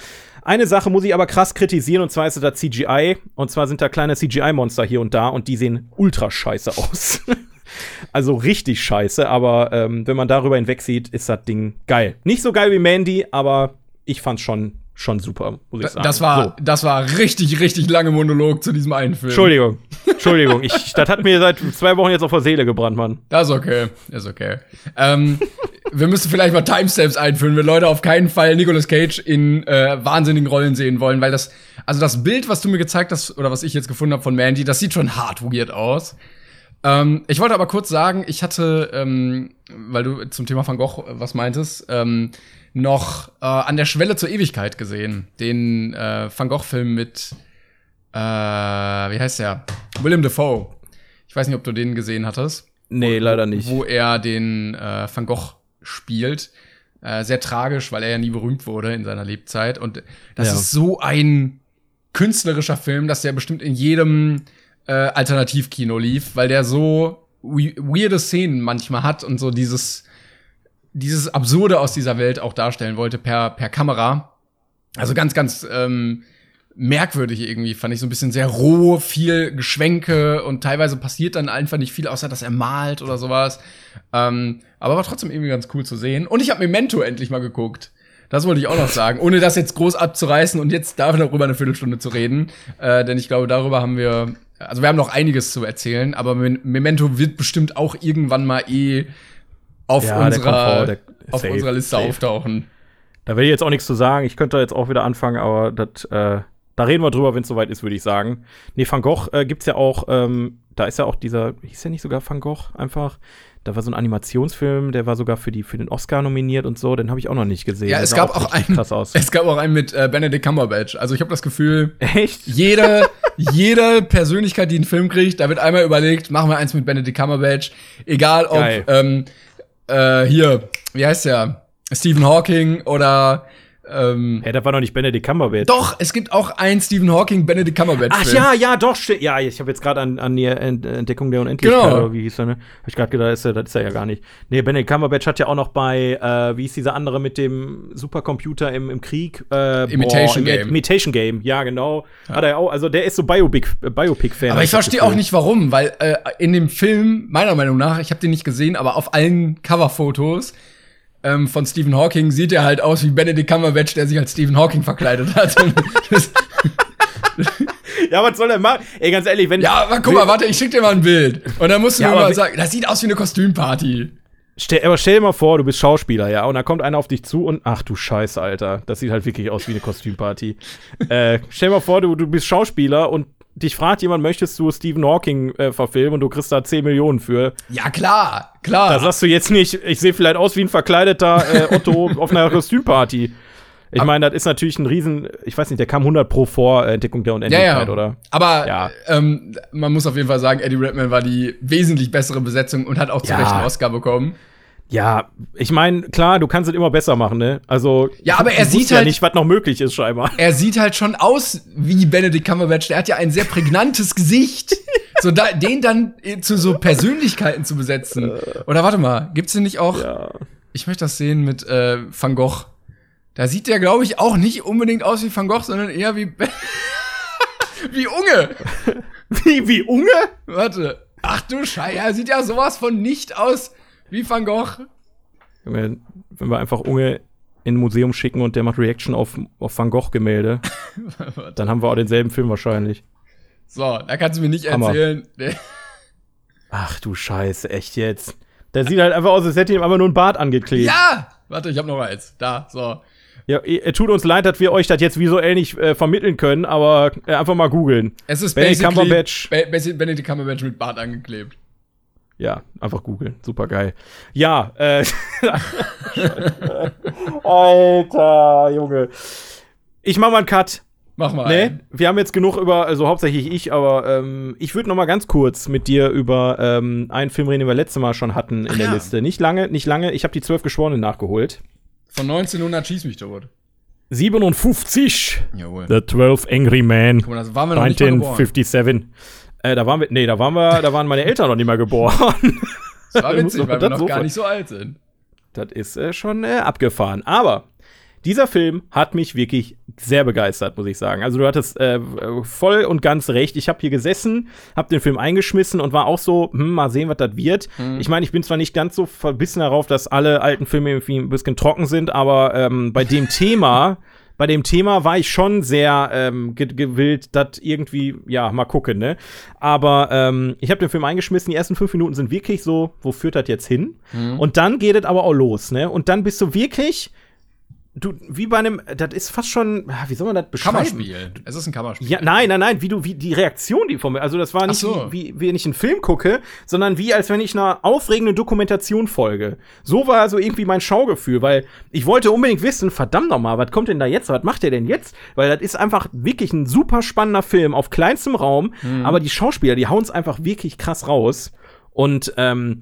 Eine Sache muss ich aber krass kritisieren, und zwar ist das CGI. Und zwar sind da kleine CGI-Monster hier und da und die sehen ultra scheiße aus. also richtig scheiße, aber ähm, wenn man darüber hinweg sieht, ist das Ding geil. Nicht so geil wie Mandy, aber ich fand's schon schon super, muss ich sagen. Das war, so. das war richtig, richtig lange Monolog zu diesem einen Film. Entschuldigung, Entschuldigung. Ich, das hat mir seit zwei Wochen jetzt auf der Seele gebrannt, Mann. Das ist okay, ist okay. ähm, wir müssen vielleicht mal Timestamps einführen, wenn Leute auf keinen Fall Nicolas Cage in äh, wahnsinnigen Rollen sehen wollen, weil das, also das Bild, was du mir gezeigt hast, oder was ich jetzt gefunden habe von Mandy, das sieht schon hart weird aus. Ähm, ich wollte aber kurz sagen, ich hatte, ähm, weil du zum Thema Van Gogh äh, was meintest, ähm, noch äh, an der Schwelle zur Ewigkeit gesehen. Den äh, Van Gogh-Film mit, äh, wie heißt der? Willem Dafoe. Ich weiß nicht, ob du den gesehen hattest. Nee, wo, leider nicht. Wo er den äh, Van Gogh spielt. Äh, sehr tragisch, weil er ja nie berühmt wurde in seiner Lebzeit. Und das Ja. ist so ein künstlerischer Film, dass der bestimmt in jedem äh, Alternativkino lief, weil der so we weirde Szenen manchmal hat und so dieses, dieses Absurde aus dieser Welt auch darstellen wollte per, per Kamera. Also ganz, ganz ähm, merkwürdig irgendwie, fand ich so ein bisschen sehr roh, viel Geschwenke und teilweise passiert dann einfach nicht viel, außer dass er malt oder sowas. Ähm, aber war trotzdem irgendwie ganz cool zu sehen. Und ich habe Memento endlich mal geguckt. Das wollte ich auch noch sagen, ohne das jetzt groß abzureißen und jetzt darüber eine Viertelstunde zu reden. Äh, denn ich glaube, darüber haben wir, also wir haben noch einiges zu erzählen, aber Me- Memento wird bestimmt auch irgendwann mal eh auf Ja, der unserer, der- auf safe, unserer Liste safe. auftauchen. Da will ich jetzt auch nichts zu sagen. Ich könnte jetzt auch wieder anfangen, aber das, äh, da reden wir drüber, wenn es soweit ist, würde ich sagen. Nee, Van Gogh äh, gibt's ja auch, ähm, da ist ja auch dieser, hieß der nicht sogar Van Gogh einfach? Da war so ein Animationsfilm, der war sogar für, die, für den Oscar nominiert und so, den habe ich auch noch nicht gesehen. Ja, es gab auch einen, es gab auch einen mit äh, Benedict Cumberbatch. Also ich habe das Gefühl, Echt? jede, jede Persönlichkeit, die einen Film kriegt, da wird einmal überlegt, machen wir eins mit Benedict Cumberbatch. Egal ob, Geil. ähm, äh, hier, wie heißt der? Stephen Hawking oder ähm, Hä, das war doch nicht Benedict Cumberbatch. Doch, es gibt auch einen Stephen Hawking Benedict Cumberbatch. Ach Film. ja, ja, doch, ja, ich habe jetzt gerade an, an die Ent Entdeckung der Unendlichkeit, Genau. oder wie hieß der, ne? Hab ich gerade gedacht, das ist, er- das ist er ja gar nicht. Nee, Benedict Cumberbatch hat ja auch noch bei, äh, wie ist dieser andere mit dem Supercomputer im, im Krieg? Äh, Imitation Imi- Game. Imitation Game, ja, genau. Hat er ja auch, also der ist so Biopic, äh, Biopic-Fan. Aber hab ich verstehe auch nicht warum, weil äh, in dem Film, meiner Meinung nach, ich habe den nicht gesehen, aber auf allen Coverfotos ähm, von Stephen Hawking sieht er halt aus wie Benedict Cumberbatch, der sich als Stephen Hawking verkleidet hat. Ja, was soll er machen? Ey, ganz ehrlich, wenn. ja, aber guck mal, warte, ich schick dir mal ein Bild. Und dann musst du Ja, mir mal sagen, das sieht aus wie eine Kostümparty. Stell, aber stell dir mal vor, du bist Schauspieler, ja, und da kommt einer auf dich zu und ach du Scheiße, Alter, das sieht halt wirklich aus wie eine Kostümparty. äh, stell dir mal vor, du, du bist Schauspieler und dich fragt jemand, möchtest du Stephen Hawking äh, verfilmen und du kriegst da 10 Millionen für. Ja, klar, klar. Da sagst du jetzt nicht, ich sehe vielleicht aus wie ein verkleideter äh, Otto auf einer Kostümparty. Ich meine, das ist natürlich ein Riesen, ich weiß nicht, der kam 100 pro vor Entdeckung der ja, Unendlichkeit, ja. oder? Aber Ja. ähm, man muss auf jeden Fall sagen, Eddie Redmayne war die wesentlich bessere Besetzung und hat auch zu Ja. Recht einen Oscar bekommen. Ja, ich meine, klar, du kannst es immer besser machen, ne? Also, Ja, aber er sieht ja halt- nicht, was noch möglich ist, scheinbar. er sieht halt schon aus wie Benedict Cumberbatch. Der hat ja ein sehr prägnantes Gesicht. So da, den dann äh, zu so Persönlichkeiten zu besetzen. Oder warte mal, gibt's denn nicht auch? Ja. Ich möchte das sehen mit äh, Van Gogh. Da sieht der, glaube ich, auch nicht unbedingt aus wie Van Gogh, sondern eher wie wie Unge. Wie, wie Unge? Warte. Ach du Scheiße, er sieht ja sowas von nicht aus wie Van Gogh. Wenn wir einfach Unge in ein Museum schicken und der macht Reaction auf, auf Van Gogh-Gemälde, dann haben wir auch denselben Film wahrscheinlich. So, da kannst du mir nicht Hammer. erzählen. Ach du Scheiße, echt jetzt. Der sieht halt einfach aus, als hätte ihm einfach nur ein Bart angeklebt. Ja! Warte, ich habe noch eins. Da, so. Ja, tut uns leid, dass wir euch das jetzt visuell nicht äh, vermitteln können, aber äh, einfach mal googeln. Es ist Benedict Cumberbatch. Benedict Cumberbatch mit Bart angeklebt. Ja, einfach googeln. Super geil. Ja, äh. Alter, Junge. Ich mach mal einen Cut. Mach mal. Nee, einen. wir haben jetzt genug über, also hauptsächlich ich, aber ähm, ich würde noch mal ganz kurz mit dir über ähm, einen Film reden, den wir letztes Mal schon hatten in Ach der ja. Liste. Nicht lange, nicht lange. Ich habe die zwölf Geschworenen nachgeholt. Von 1900 schieß mich tot. 57. Jawohl. The 12 Angry Men. Guck mal, das waren wir noch nicht mal geboren. 1957. Äh, da waren wir, nee, da waren wir, da waren meine Eltern noch nicht mal geboren. Das war witzig, weil wir noch gar nicht so alt sind. Das ist äh, schon äh, abgefahren. Aber dieser Film hat mich wirklich sehr begeistert, muss ich sagen. Also du hattest äh, voll und ganz recht. Ich habe hier gesessen, habe den Film eingeschmissen und war auch so, hm, mal sehen, was das wird. Ich meine, ich bin zwar nicht ganz so verbissen darauf, dass alle alten Filme irgendwie ein bisschen trocken sind, aber ähm, bei dem Thema bei dem Thema war ich schon sehr ähm, ge gewillt, das irgendwie, ja, mal gucken, ne? Aber ähm, ich habe den Film eingeschmissen, die ersten fünf Minuten sind wirklich so, wo führt das jetzt hin? Mhm. Und dann geht es aber auch los, ne? Und dann bist du wirklich du, wie bei einem, das ist fast schon, ah, wie soll man das beschreiben? Kammerspiel. Es ist ein Kammerspiel. Ja, nein, nein, nein, wie du, wie die Reaktion, die von mir, also das war nicht, so. wie, wie wenn ich einen Film gucke, sondern wie, als wenn ich einer aufregenden Dokumentation folge. So war also irgendwie mein Schaugefühl, weil ich wollte unbedingt wissen, verdammt nochmal, was kommt denn da jetzt, was macht der denn jetzt? Weil das ist einfach wirklich ein super spannender Film auf kleinstem Raum, aber die Schauspieler, die hauen es einfach wirklich krass raus. Und ähm,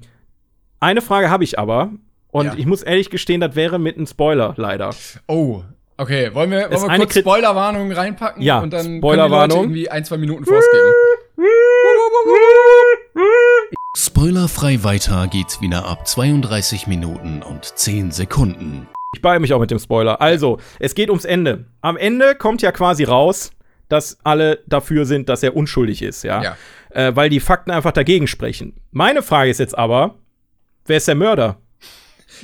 eine Frage habe ich aber, und Ja. ich muss ehrlich gestehen, das wäre mit einem Spoiler, leider. Oh, okay. Wollen wir, wollen wir eine kurz Spoilerwarnung reinpacken? Ja, und dann Spoilerwarnung. Leute irgendwie ein, zwei Minuten vorsgeben. Spoilerfrei weiter geht's wieder ab 32 Minuten und 10 Sekunden. Ich beeile mich auch mit dem Spoiler. Also, es geht ums Ende. Am Ende kommt ja quasi raus, dass alle dafür sind, dass er unschuldig ist, ja. Ja. Äh, weil die Fakten einfach dagegen sprechen. Meine Frage ist jetzt aber, wer ist der Mörder?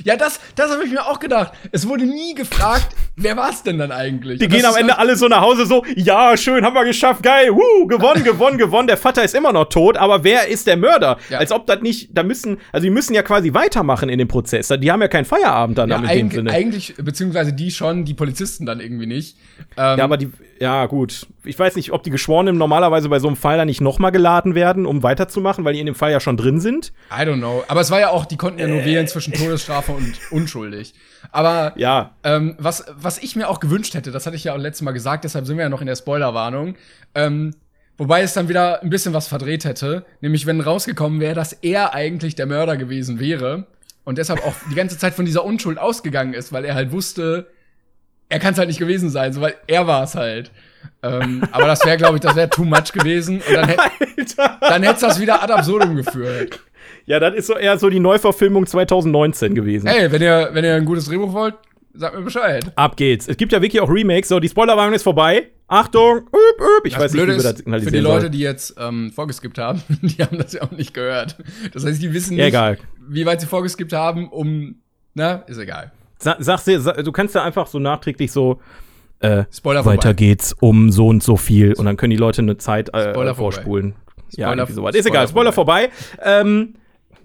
Ja, das, das habe ich mir auch gedacht. Es wurde nie gefragt, wer war es denn dann eigentlich? Die gehen am Ende halt- alle so nach Hause so, ja, schön, haben wir geschafft, geil, wuh, gewonnen, gewonnen, gewonnen. Der Vater ist immer noch tot, aber wer ist der Mörder? Ja. Als ob das nicht, da müssen, also die müssen ja quasi weitermachen in dem Prozess. Die haben ja keinen Feierabend dann ja, in dem eigentlich, Sinne. eigentlich, beziehungsweise die schon, die Polizisten dann irgendwie nicht. Ähm, Ja, aber die, ja, gut. Ich weiß nicht, ob die Geschworenen normalerweise bei so einem Fall dann nicht nochmal geladen werden, um weiterzumachen, weil die in dem Fall ja schon drin sind. I don't know. Aber es war ja auch, die konnten ja nur wählen zwischen Todesstrafe und unschuldig. Aber Ja. ähm, was, was ich mir auch gewünscht hätte, das hatte ich ja auch letztes Mal gesagt, deshalb sind wir ja noch in der Spoilerwarnung. Ähm, wobei es dann wieder ein bisschen was verdreht hätte, nämlich wenn rausgekommen wäre, dass er eigentlich der Mörder gewesen wäre und deshalb auch die ganze Zeit von dieser Unschuld ausgegangen ist, weil er halt wusste, er kann es halt nicht gewesen sein, so, weil er war es halt. Ähm, aber das wäre, glaube ich, das wäre too much gewesen und dann, dann hätte das wieder ad absurdum geführt. Ja, das ist so eher so die Neuverfilmung 2019 gewesen. Ey, wenn ihr, wenn ihr ein gutes Drehbuch wollt, sagt mir Bescheid. Ab geht's. Es gibt ja wirklich auch Remakes. So, die Spoilerwarnung ist vorbei. Achtung, üb, üb. Ich Das weiß nicht, wie wir das ist, für signalisieren die Leute, sollen. die jetzt ähm, vorgeskippt haben, die haben das ja auch nicht gehört. Das heißt, die wissen nicht, egal. wie weit sie vorgeskippt haben, um, na, ist egal. Sa sag's dir, du kannst da einfach so nachträglich so, äh, Spoiler weiter vorbei. geht's um so und so viel. Und dann können die Leute eine Zeit äh, Spoiler vorspulen. ja, Spoiler- irgendwie sowas. Ist egal, Spoiler vorbei. Ähm,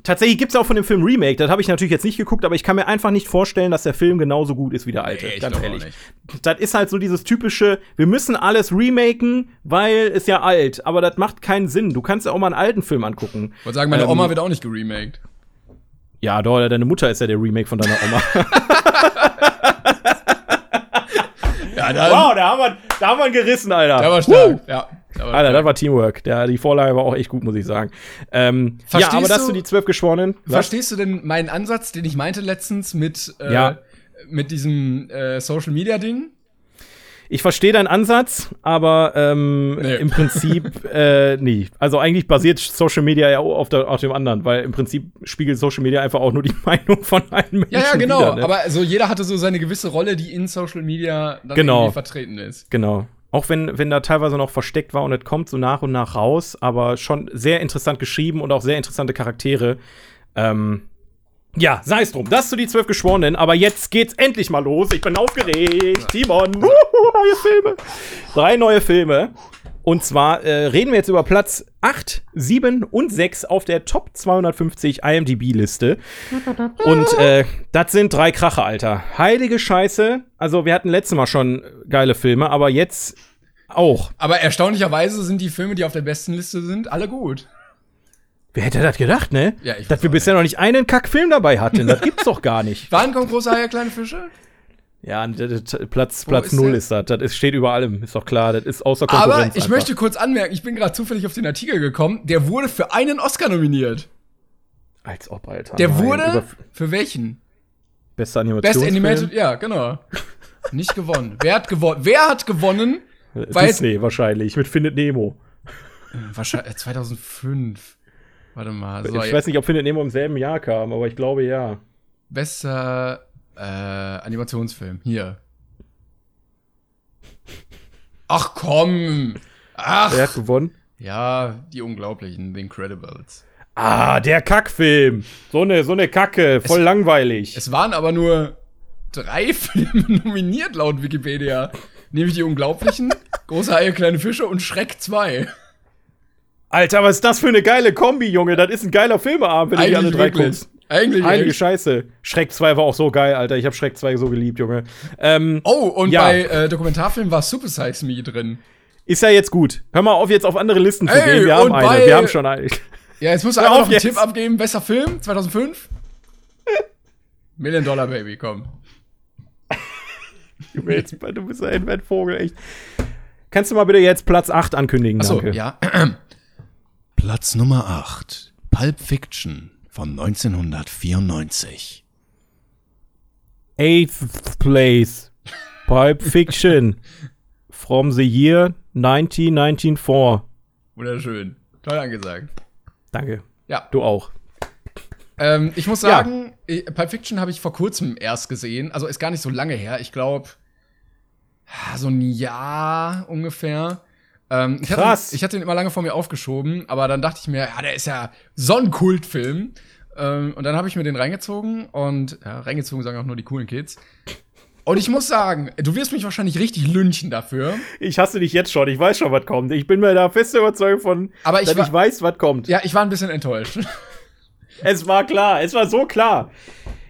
tatsächlich gibt's auch von dem Film Remake. Das habe ich natürlich jetzt nicht geguckt, aber ich kann mir einfach nicht vorstellen, dass der Film genauso gut ist wie der alte. Nee, ich ganz ehrlich. nicht. Das ist halt so dieses typische, wir müssen alles remaken, weil es ja alt. Aber das macht keinen Sinn. Du kannst ja auch mal einen alten Film angucken. Ich wollte sagen, meine Ähm, Oma wird auch nicht geremaked. Ja, doch, deine Mutter ist ja der Remake von deiner Oma. Ja, da, wow, da haben wir, da haben wir gerissen, Alter. der war stark. Ja, der war Alter, das war Teamwork. Der, die Vorlage war auch echt gut, muss ich sagen. Ähm, ja, Verstehst aber das du- zu die zwölf Geschworenen. Was? Verstehst du denn meinen Ansatz, den ich meinte letztens mit, äh, Ja. mit diesem äh, Social Media Ding? Ich verstehe deinen Ansatz, aber ähm, Nee. im Prinzip äh, nie. Also eigentlich basiert Social Media ja auch auf, der, auf dem anderen, weil im Prinzip spiegelt Social Media einfach auch nur die Meinung von allen Menschen. Ja, ja, genau. Wider, ne? Aber so jeder hatte so seine gewisse Rolle, die in Social Media dann Genau. irgendwie vertreten ist. Genau. Auch wenn, wenn da teilweise noch versteckt war und es kommt so nach und nach raus, aber schon sehr interessant geschrieben und auch sehr interessante Charaktere. Ähm, ja, sei es drum. Das zu die zwölf Geschworenen, aber jetzt geht's endlich mal los. Ich bin aufgeregt. Timon, Wuhu, neue Filme. Drei neue Filme. Und zwar äh, reden wir jetzt über Platz 8, 7 und 6 auf der Top 250 IMDb-Liste. Und äh, das sind drei Kracher, Alter. Heilige Scheiße. Also, wir hatten letztes Mal schon geile Filme, aber jetzt auch. Aber erstaunlicherweise sind die Filme, die auf der besten Liste sind, alle gut. Wer hätte das gedacht, ne? Ja, ich Dass wir bisher noch nicht einen Kackfilm dabei hatten. Das gibt's doch gar nicht. Wann kommt große Haie, kleine Fische? Ja, Platz, Wo Platz ist 0 der? ist das. Das ist, steht über allem. Ist doch klar. Das ist außer Konkurrenz. Aber ich einfach. möchte kurz anmerken, ich bin gerade zufällig auf den Artikel gekommen, der wurde für einen Oscar nominiert. Als ob, Alter. Der Nein, wurde für welchen? Bester Best Animationsfilm. Animated, ja, genau. Nicht gewonnen. Wer hat gewonnen? Wer hat gewonnen? Weil- Disney wahrscheinlich. Mit Findet Nemo. Wahrscheinlich äh, 2005. Warte mal. So, ich weiß nicht, ob Findet Nemo im selben Jahr kam, aber ich glaube ja. Bester äh, Animationsfilm. Hier. Ach komm. Ach. Wer hat gewonnen? Ja, die Unglaublichen, The Incredibles. Ah, der Kackfilm. So eine, so eine Kacke. Voll langweilig. Es waren aber nur drei Filme nominiert laut Wikipedia. Nämlich die Unglaublichen, Große Haie, kleine Fische und Schreck 2. Alter, was ist das für eine geile Kombi, Junge? Das ist ein geiler Filmeabend, wenn du die alle drei wirklich. guckst. Eigentlich Heilige echt. Scheiße. Schreck 2 war auch so geil, Alter. Ich habe Schreck 2 so geliebt, Junge. Ähm, Oh, und Ja. bei äh, Dokumentarfilmen war Super Size Me drin. ist ja jetzt gut. Hör mal auf, jetzt auf andere Listen zu Ey, gehen. Wir haben eine. Wir haben schon eine. Ja, jetzt musst du einfach noch einen jetzt. Tipp abgeben. Besser Film, 2005? Million Dollar Baby, komm. Jetzt, du bist ein, Vogel, echt. Kannst du mal bitte jetzt Platz 8 ankündigen? Achso, ja. Platz Nummer 8. Pulp Fiction von 1994. Eighth place. Pulp Fiction. From the year 1994. Wunderschön. Toll angesagt. Danke. Ja. Du auch. Ähm, ich muss sagen, äh, Pulp Fiction habe ich vor kurzem erst gesehen. Also ist gar nicht so lange her. Ich glaube, so ein Jahr ungefähr. Ähm, ich Krass. Hatte, ich hatte ihn immer lange vor mir aufgeschoben, aber dann dachte ich mir, ja, der ist ja so ein Kultfilm. Ähm, und dann habe ich mir den reingezogen und ja, reingezogen sagen auch nur die coolen Kids. Und ich muss sagen, du wirst mich wahrscheinlich richtig lynchen dafür. Ich hasse dich jetzt schon. Ich weiß schon, was kommt. Ich bin mir da fest überzeugt von, Aber ich dass war- ich weiß, was kommt. Ja, ich war ein bisschen enttäuscht. Es war klar. Es war so klar.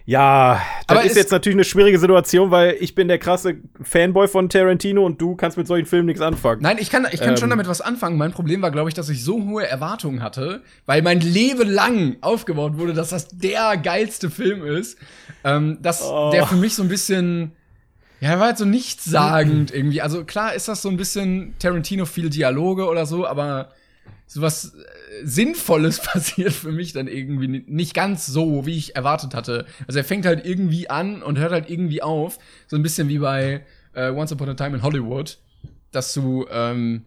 Ja, das Aber ist jetzt natürlich eine schwierige Situation, weil ich bin der krasse Fanboy von Tarantino und du kannst mit solchen Filmen nichts anfangen. Nein, ich kann, ich kann Ähm. schon damit was anfangen. Mein Problem war, glaube ich, dass ich so hohe Erwartungen hatte, weil mein Leben lang aufgebaut wurde, dass das der geilste Film ist, ähm, dass Oh. der für mich so ein bisschen, ja, war halt so nichtssagend irgendwie. Also klar ist das so ein bisschen Tarantino viel Dialoge oder so, aber sowas Sinnvolles passiert für mich dann irgendwie ni- nicht ganz so, wie ich erwartet hatte. Also er fängt halt irgendwie an und hört halt irgendwie auf. So ein bisschen wie bei äh, Once Upon a Time in Hollywood, dass du ähm,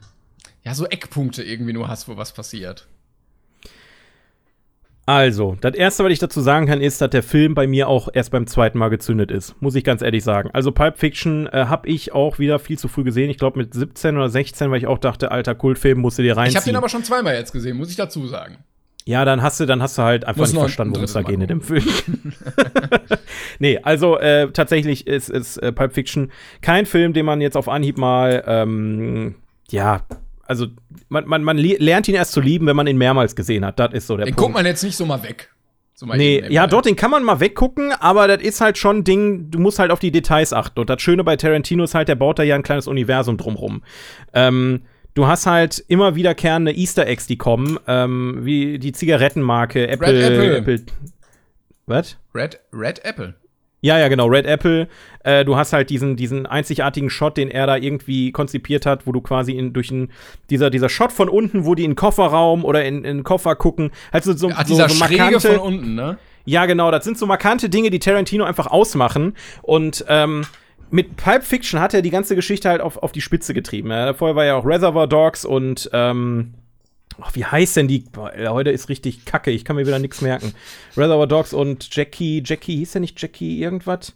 ja so Eckpunkte irgendwie nur hast, wo was passiert. Also, das erste, was ich dazu sagen kann, ist, dass der Film bei mir auch erst beim zweiten Mal gezündet ist. Muss ich ganz ehrlich sagen. Also, Pulp Fiction äh, habe ich auch wieder viel zu früh gesehen. Ich glaube, mit 17 oder 16, weil ich auch dachte, alter Kultfilm, musst du dir reinziehen. Ich habe den aber schon zweimal jetzt gesehen, muss ich dazu sagen. Ja, dann hast du, dann hast du halt einfach Muss nicht verstanden, worum es da geht in dem Film. nee, also äh, tatsächlich ist, ist äh, Pulp Fiction kein Film, den man jetzt auf Anhieb mal, ähm, ja, also man, man, man le- lernt ihn erst zu lieben, wenn man ihn mehrmals gesehen hat. Das ist so der Den Punkt. guckt man jetzt nicht so mal weg. So mal Nee, ja, nebenbei. dort, den kann man mal weggucken, aber das ist halt schon ein Ding, du musst halt auf die Details achten. Und das Schöne bei Tarantino ist halt, der baut da ja ein kleines Universum drumrum. Ähm, du hast halt immer wiederkehrende Easter Eggs, die kommen, ähm, wie die Zigarettenmarke, Apple. Apple. Was? Red, Red Apple. Ja, ja, genau, Red Apple. Äh, du hast halt diesen, diesen einzigartigen Shot, den er da irgendwie konzipiert hat, wo du quasi in, durch ein, dieser, dieser Shot von unten, wo die in den Kofferraum oder in, in den Koffer gucken, halt so, so, Ach, so, dieser so markante, von unten, ne? ja, genau, das sind so markante Dinge, die Tarantino einfach ausmachen. Und ähm, mit Pulp Fiction hat er die ganze Geschichte halt auf, auf die Spitze getrieben. Ja, vorher war ja auch Reservoir Dogs und ähm, ach, wie heißt denn die? Heute ist richtig kacke, ich kann mir wieder nichts merken. Reservoir Dogs und Jackie, Jackie, hieß der nicht Jackie irgendwas?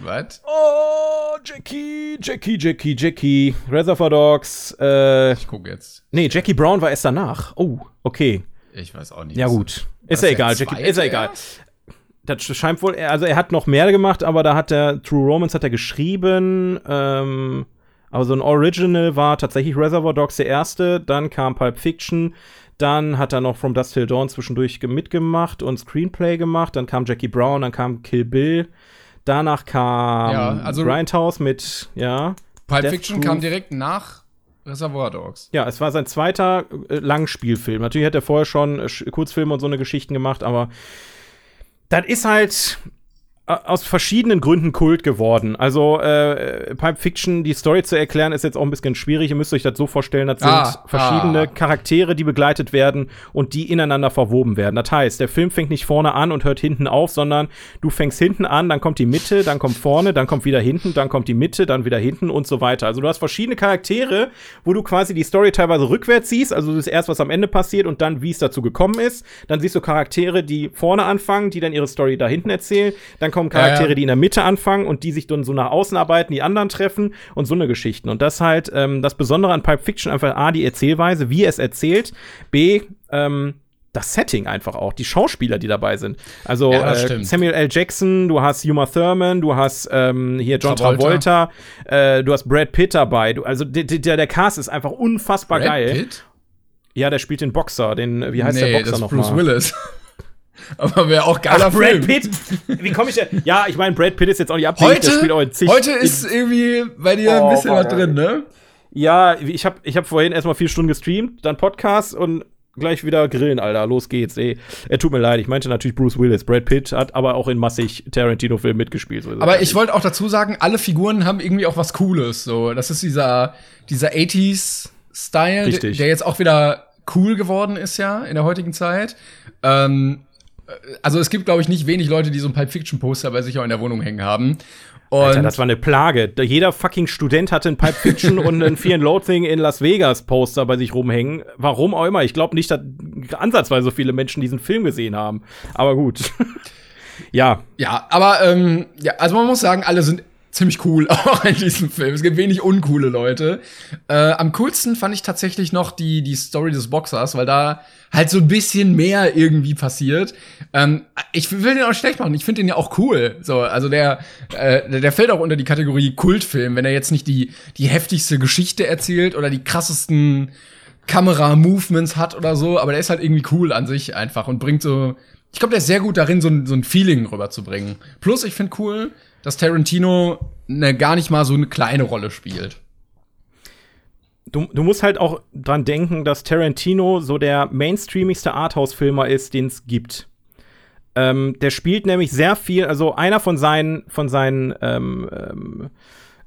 Was? Oh, Jackie, Jackie, Jackie, Jackie. Reservoir Dogs, äh, Ich gucke jetzt. nee, Jackie Brown war erst danach. Oh, okay. Ich weiß auch nicht. Ja, gut. Ist ja egal, Jackie, ist ja egal. Das scheint wohl, also er hat noch mehr gemacht, aber da hat der True Romance hat er geschrieben. Ähm, aber so ein Original war tatsächlich Reservoir Dogs der erste. Dann kam Pulp Fiction. Dann hat er noch From Dust Till Dawn zwischendurch ge- mitgemacht und Screenplay gemacht. Dann kam Jackie Brown, dann kam Kill Bill. Danach kam Ja, also- Grindhouse mit, ja. Pulp Death Fiction Proof. kam direkt nach Reservoir Dogs. Ja, es war sein zweiter äh, Langspielfilm. Natürlich hat er vorher schon äh, Kurzfilme und so eine Geschichten gemacht, aber das ist halt aus verschiedenen Gründen Kult geworden. Also äh, Pulp Fiction, die Story zu erklären, ist jetzt auch ein bisschen schwierig. Ihr müsst euch das so vorstellen, das sind Ah, verschiedene ah. Charaktere, die begleitet werden und die ineinander verwoben werden. Das heißt, der Film fängt nicht vorne an und hört hinten auf, sondern du fängst hinten an, dann kommt die Mitte, dann kommt vorne, dann kommt wieder hinten, dann kommt die Mitte, dann wieder hinten und so weiter. Also du hast verschiedene Charaktere, wo du quasi die Story teilweise rückwärts siehst. Also du siehst erst, was am Ende passiert und dann, wie es dazu gekommen ist. Dann siehst du Charaktere, die vorne anfangen, die dann ihre Story da hinten erzählen. Dann kommen Charaktere, Ja, ja. die in der Mitte anfangen und die sich dann so nach außen arbeiten, die anderen treffen und so eine Geschichten. Und das halt ähm, das Besondere an Pulp Fiction einfach A, die Erzählweise, wie es erzählt, B, ähm, das Setting einfach auch, die Schauspieler, die dabei sind. Also Ja, äh. Samuel L. Jackson, du hast Uma Thurman, du hast ähm, hier John Travolta, Travolta. äh, du hast Brad Pitt dabei. Du, also der, der, der Cast ist einfach unfassbar Brad geil. Pitt? Ja, der spielt den Boxer, den, wie heißt nee, der Boxer nochmal? Bruce Willis. Aber wäre auch geiler Ach, Brad Film. Pitt! Wie komme ich denn? Ja, ich meine, Brad Pitt ist jetzt auch nicht abhängig, Heute, heute ist irgendwie bei dir Oh, ein bisschen was drin, ne? Ja, ich habe ich hab vorhin erstmal vier Stunden gestreamt, dann Podcast und gleich wieder grillen, Alter. Los geht's, ey. Er tut mir leid, ich meinte natürlich Bruce Willis. Brad Pitt hat aber auch in massig Tarantino-Filmen mitgespielt. So Aber halt ich wollte auch dazu sagen, alle Figuren haben irgendwie auch was Cooles. So, das ist dieser, dieser 80s-Style, Richtig. der jetzt auch wieder cool geworden ist, ja, in der heutigen Zeit. Ähm, also es gibt, glaube ich, nicht wenig Leute, die so ein Pulp Fiction-Poster bei sich auch in der Wohnung hängen haben. Und Alter, das war eine Plage. Jeder fucking Student hatte ein Pulp Fiction und ein Fear and Loathing in Las Vegas Poster bei sich rumhängen. Warum auch immer. Ich glaube nicht, dass ansatzweise so viele Menschen diesen Film gesehen haben. Aber gut. ja, Ja, aber ähm, ja, also man muss sagen, alle sind ziemlich cool auch in diesem Film. Es gibt wenig uncoole Leute. Äh, am coolsten fand ich tatsächlich noch die die Story des Boxers, weil da halt so ein bisschen mehr irgendwie passiert. Ähm, ich will den auch schlecht machen. Ich finde den ja auch cool. So, also der äh, der fällt auch unter die Kategorie Kultfilm, wenn er jetzt nicht die die heftigste Geschichte erzählt oder die krassesten Kamera-Movements hat oder so, aber der ist halt irgendwie cool an sich einfach und bringt so. Ich glaube, der ist sehr gut darin, so ein, so ein Feeling rüberzubringen. Plus, ich finde cool, dass Tarantino ne, gar nicht mal so eine kleine Rolle spielt. du, du musst halt auch dran denken, dass Tarantino so der mainstreamigste Arthouse-Filmer ist, den es gibt. Ähm, der spielt nämlich sehr viel, also einer von seinen, von seinen ähm, ähm,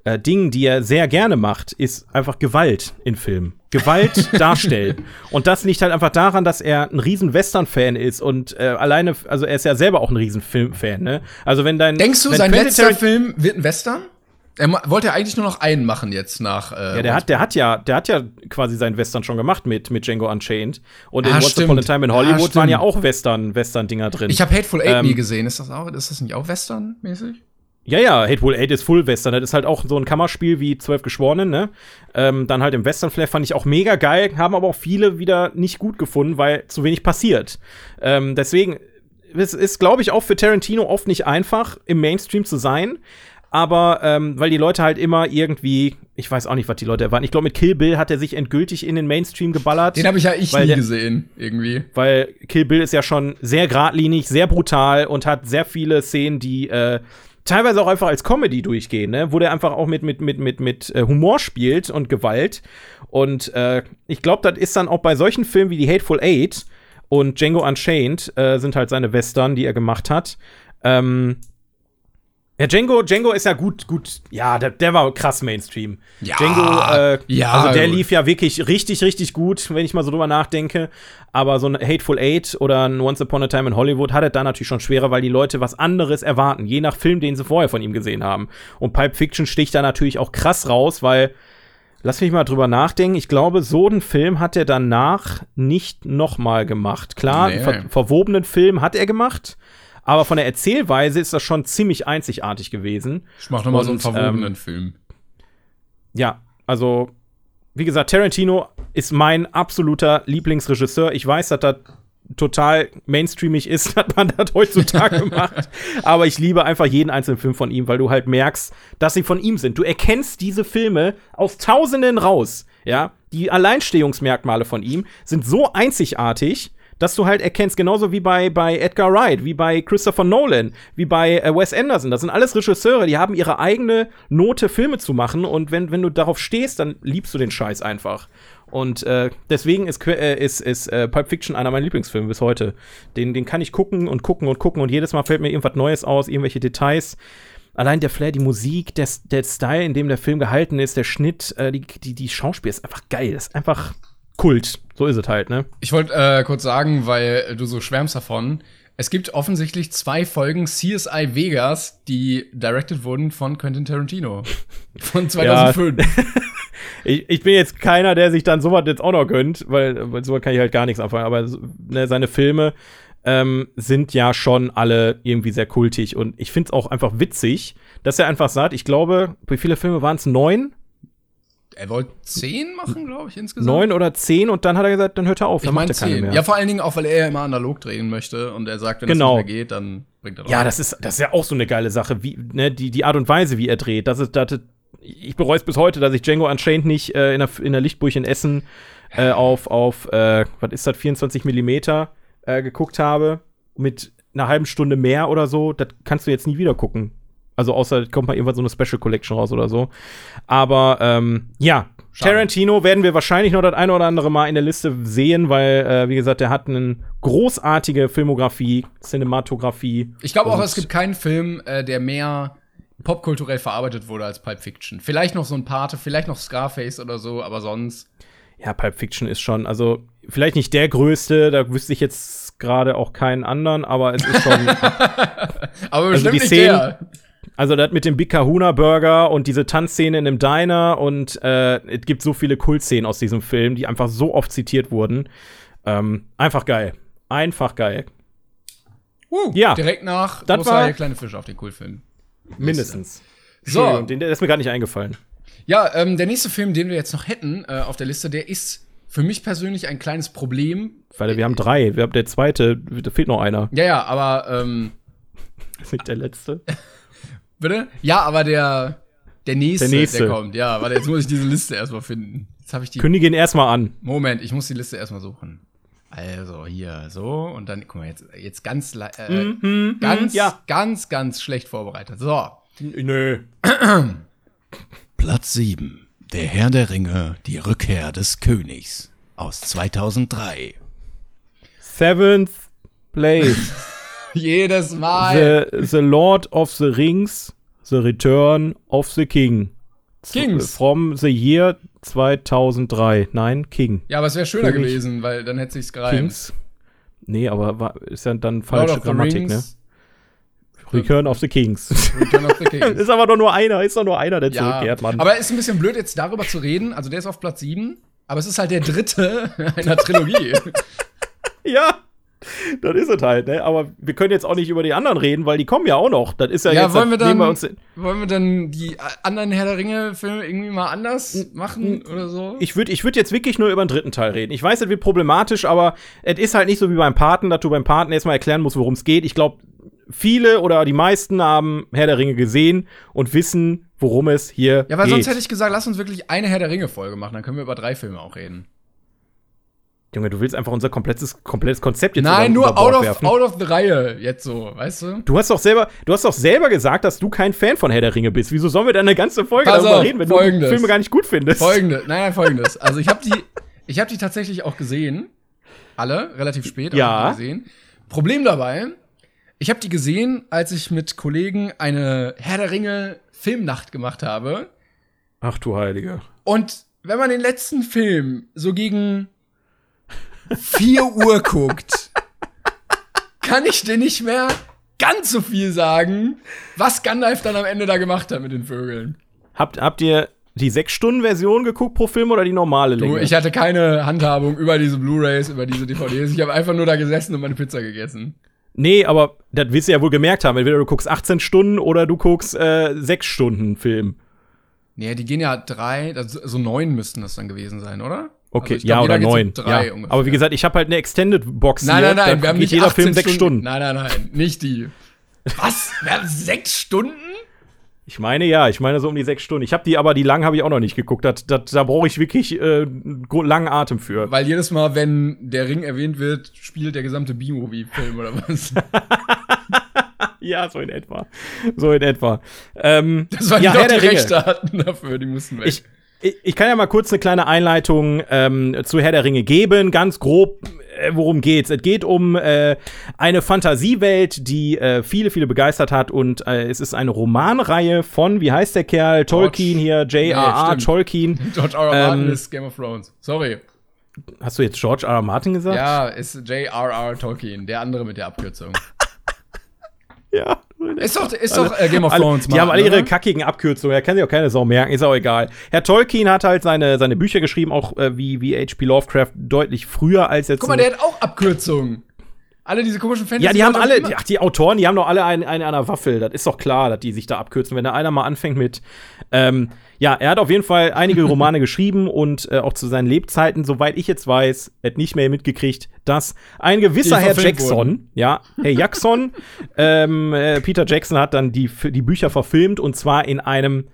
äh, Dingen, die er sehr gerne macht, ist einfach Gewalt in Filmen. Gewalt darstellen. Und das liegt halt einfach daran, dass er ein riesen Western-Fan ist und äh, alleine, also er ist ja selber auch ein riesen Film-Fan, ne? Also wenn dein Denkst du, sein Quentin letzter Film wird ein Western? Er wollte ja eigentlich nur noch einen machen jetzt nach. Äh, Ja, der hat, der hat ja, der hat ja quasi seinen Western schon gemacht mit, mit Django Unchained. Und in Ah, Once stimmt. Upon a Time in Ah, Hollywood stimmt. waren ja auch Western, Western-Dinger drin. ich habe Hateful Eight Ähm, nie gesehen. Ist das auch? Ist das nicht auch Western-mäßig? Ja, ja, Hateful Eight ist Full Western. Das ist halt auch so ein Kammerspiel wie Zwölf Geschworenen, ne? Ähm, dann halt im Western-Flair fand ich auch mega geil, haben aber auch viele wieder nicht gut gefunden, weil zu wenig passiert. Ähm, deswegen, es ist, glaube ich, auch für Tarantino oft nicht einfach, im Mainstream zu sein. Aber ähm, weil die Leute halt immer irgendwie, ich weiß auch nicht, was die Leute erwarten. Ich glaube, mit Kill Bill hat er sich endgültig in den Mainstream geballert. Den habe ich ja ich nie der- gesehen, irgendwie. weil Kill Bill ist ja schon sehr geradlinig, sehr brutal und hat sehr viele Szenen, die äh, teilweise auch einfach als Comedy durchgehen, ne? wo der einfach auch mit, mit, mit, mit, mit äh, Humor spielt und Gewalt. Und äh, ich glaube, das ist dann auch bei solchen Filmen wie die Hateful Eight und Django Unchained äh, sind halt seine Western, die er gemacht hat. Ähm, ja, Django, Django ist ja gut, gut, ja, der, der war krass Mainstream. Ja, Django, äh, ja, also der lief ja wirklich richtig, richtig gut, wenn ich mal so drüber nachdenke. Aber so ein Hateful Eight oder ein Once Upon a Time in Hollywood hat es da natürlich schon schwerer, weil die Leute was anderes erwarten, je nach Film, den sie vorher von ihm gesehen haben. Und Pulp Fiction sticht da natürlich auch krass raus, weil, lass mich mal drüber nachdenken, ich glaube, so einen Film hat er danach nicht nochmal gemacht. Klar, Nee. einen ver verwobenen Film hat er gemacht. Aber von der Erzählweise ist das schon ziemlich einzigartig gewesen. Ich mach noch mal so einen verwobenen ähm, Film. Ja, also, wie gesagt, Tarantino ist mein absoluter Lieblingsregisseur. Ich weiß, dass das total mainstreamig ist, dass man das heutzutage macht. Aber ich liebe einfach jeden einzelnen Film von ihm, weil du halt merkst, dass sie von ihm sind. Du erkennst diese Filme aus Tausenden raus. Ja, die Alleinstehungsmerkmale von ihm sind so einzigartig, dass du halt erkennst, genauso wie bei, bei Edgar Wright, wie bei Christopher Nolan, wie bei äh, Wes Anderson. Das sind alles Regisseure, die haben ihre eigene Note, Filme zu machen. Und wenn, wenn du darauf stehst, dann liebst du den Scheiß einfach. Und äh, deswegen ist, äh, ist, ist äh, Pulp Fiction einer meiner Lieblingsfilme bis heute. Den, den kann ich gucken und gucken und gucken und jedes Mal fällt mir irgendwas Neues aus, irgendwelche Details. Allein der Flair, die Musik, der, der Style, in dem der Film gehalten ist, der Schnitt, äh, die, die, die Schauspiel ist einfach geil. Das ist einfach Kult. So ist es halt, ne? Ich wollte äh, kurz sagen, weil du so schwärmst davon. Es gibt offensichtlich zwei Folgen CSI Vegas, die directed wurden von Quentin Tarantino. Von 2005. Ich, ich bin jetzt keiner, der sich dann sowas jetzt auch noch gönnt, weil, weil sowas kann ich halt gar nichts anfangen. Aber ne, seine Filme ähm, sind ja schon alle irgendwie sehr kultig. Und ich finde es auch einfach witzig, dass er einfach sagt, ich glaube, wie viele Filme waren es? Neun? Er wollte zehn machen, glaube ich, insgesamt. Neun oder zehn und dann hat er gesagt, dann hört er auf, Ich meine zehn. mehr. Ja, vor allen Dingen auch, weil er ja immer analog drehen möchte und er sagt, wenn Genau. es nicht mehr geht, dann bringt er doch Ja, das ist, das ist ja auch so eine geile Sache, wie, ne, die, die Art und Weise, wie er dreht. Das ist, das, ich bereue es bis heute, dass ich Django Unchained nicht äh, in, der, in der Lichtburg in Essen äh, auf, auf äh, was ist das, 24 Millimeter äh, geguckt habe. Mit einer halben Stunde mehr oder so. Das kannst du jetzt nie wieder gucken. Also außer kommt mal irgendwann so eine Special Collection raus oder so. Aber ähm, ja, Schade. Tarantino werden wir wahrscheinlich noch das eine oder andere Mal in der Liste sehen, weil, äh, wie gesagt, der hat eine großartige Filmografie, Cinematografie. Ich glaube auch, es gibt keinen Film, äh, der mehr popkulturell verarbeitet wurde als Pulp Fiction. Vielleicht noch so ein Pate, vielleicht noch Scarface oder so, aber sonst. Ja, Pulp Fiction ist schon, also vielleicht nicht der größte, da wüsste ich jetzt gerade auch keinen anderen, aber es ist schon, Aber Also bestimmt die nicht Szenen- der. Also das mit dem Big Kahuna Burger und diese Tanzszene in einem Diner und äh, es gibt so viele Kultszenen aus diesem Film, die einfach so oft zitiert wurden. Ähm, einfach geil. Einfach geil. Uh, Ja. Direkt nach Das war- kleine Fische auf den Kultfilm. Mindestens. So. Den, der ist mir gar nicht eingefallen. Ja, ähm, der nächste Film, den wir jetzt noch hätten äh, auf der Liste, der ist für mich persönlich ein kleines Problem. Weil wir haben drei. Wir haben der zweite, da fehlt noch einer. Ja, ja, aber ähm, Das ist nicht der letzte. bitte? Ja, aber der der nächste, Der nächste. der kommt. Ja, warte, jetzt muss ich diese Liste erstmal finden. Jetzt habe ich die Kündige ihn erstmal an. Moment, ich muss die Liste erstmal suchen. Also hier so und dann guck mal jetzt jetzt ganz äh, ganz ja. ganz ganz schlecht vorbereitet. So. Nö. Platz 7. Der Herr der Ringe, die Rückkehr des Königs aus 2003. Seventh place. Jedes Mal. the, the Lord of the Rings, The Return of the King. Kings. From the year 2003. Nein, King. Ja, aber es wäre schöner König. gewesen, weil dann hätte sich's gereimt. Kings. Nee, aber war, ist ja dann falsche Grammatik, ne? Return of the Kings. Return of the King. ist aber doch nur einer, ist doch nur einer, der ja, zurückkehrt, Mann. aber ist ein bisschen blöd, jetzt darüber zu reden. Also der ist auf Platz 7, aber es ist halt der dritte einer Trilogie. ja, das ist es halt, ne? Aber wir können jetzt auch nicht über die anderen reden, weil die kommen ja auch noch. Das ist ja, Ja, jetzt, wollen wir das dann- wir uns, Wollen wir dann die anderen Herr der Ringe-Filme irgendwie mal anders machen oder so? Ich würde ich würd jetzt wirklich nur über den dritten Teil reden. Ich weiß, es wird problematisch, aber es ist halt nicht so wie beim Paten, dass du beim Paten erstmal erklären musst, worum es geht. Ich glaube, viele oder die meisten haben Herr der Ringe gesehen und wissen, worum es hier ja, weil geht. sonst hätte ich gesagt, lass uns wirklich eine Herr der Ringe-Folge machen, dann können wir über drei Filme auch reden. Junge, du willst einfach unser komplettes, komplettes Konzept jetzt Nein, nur out of, werfen. out of the Reihe, jetzt so, weißt du? Du hast doch selber, du hast doch selber gesagt, dass du kein Fan von Herr der Ringe bist. Wieso sollen wir dann eine ganze Folge Pass darüber auf, reden, wenn Folgendes. du Filme gar nicht gut findest? Folgende, nein, nein, folgendes. Also ich habe die, ich habe die tatsächlich auch gesehen, alle relativ spät aber Ja. gesehen. Problem dabei, ich habe die gesehen, als ich mit Kollegen eine Herr der Ringe Filmnacht gemacht habe. Ach du Heilige. Und wenn man den letzten Film so gegen 4 Uhr guckt, kann ich dir nicht mehr ganz so viel sagen, was Gandalf dann am Ende da gemacht hat mit den Vögeln. Habt, habt ihr die 6-Stunden-Version geguckt pro Film oder die normale Du, Länge? ich hatte keine Handhabung über diese Blu-rays, über diese DVDs. Ich habe einfach nur da gesessen und meine Pizza gegessen. Nee, aber das wirst du ja wohl gemerkt haben. Entweder du guckst 18 Stunden oder du guckst äh, 6 Stunden Film. Nee, die gehen ja drei, das, so neun müssten das dann gewesen sein, oder? Okay, Also glaub, ja, oder 9. drei ja. ungefähr. Aber wie gesagt, ich habe halt eine Extended Box Nein, hier. nein, nein, wir haben nicht jeder 18 Film 6 Stunden. Nein, nein, nein, nicht die. Was? Wir haben sechs Stunden? Ich meine ja, ich meine so um die 6 Stunden. Ich habe die, aber die lang habe ich auch noch nicht geguckt. Das, das, da brauche ich wirklich äh, einen langen Atem für. Weil jedes Mal, wenn der Ring erwähnt wird, spielt der gesamte B-Movie-Film oder was? Ja, so in etwa. So in etwa. Ähm, Das waren ja, die, Herr doch die der Ringe. Rechte hatten dafür, die mussten weg. Ich, ich, kann ja mal kurz eine kleine Einleitung ähm, zu Herr der Ringe geben, ganz grob. Äh, worum geht's? Es geht um äh, eine Fantasiewelt, die äh, viele, viele begeistert hat und äh, es ist eine Romanreihe von, wie heißt der Kerl? Tolkien hier, J.R.R. stimmt. Tolkien. George R. R. Martin ähm, ist Game of Thrones. Sorry. Hast du jetzt George R. R. Martin gesagt? Ja, ist J.R.R. Tolkien, der andere mit der Abkürzung. Ja. Ist doch, ist doch äh, Game of Alle, Thrones, die haben alle ihre kackigen Abkürzungen, da kann sich auch keine Sau merken, ist auch egal. Herr Tolkien hat halt seine, seine Bücher geschrieben, auch äh, wie, wie H.P. Lovecraft, deutlich früher als jetzt. Guck mal, der hat auch Abkürzungen. Alle diese komischen Fantasy. Ja, die haben alle, die, ach, die Autoren, die haben doch alle eine, eine an der Waffel. Das ist doch klar, dass die sich da abkürzen. Wenn da einer mal anfängt mit, ähm, ja, er hat auf jeden Fall einige Romane geschrieben und äh, auch zu seinen Lebzeiten, soweit ich jetzt weiß, hat nicht mehr mitgekriegt, dass ein gewisser Herr Jackson, wurden. ja, Herr Jackson, ähm, äh, Peter Jackson hat dann die, die Bücher verfilmt und zwar in einem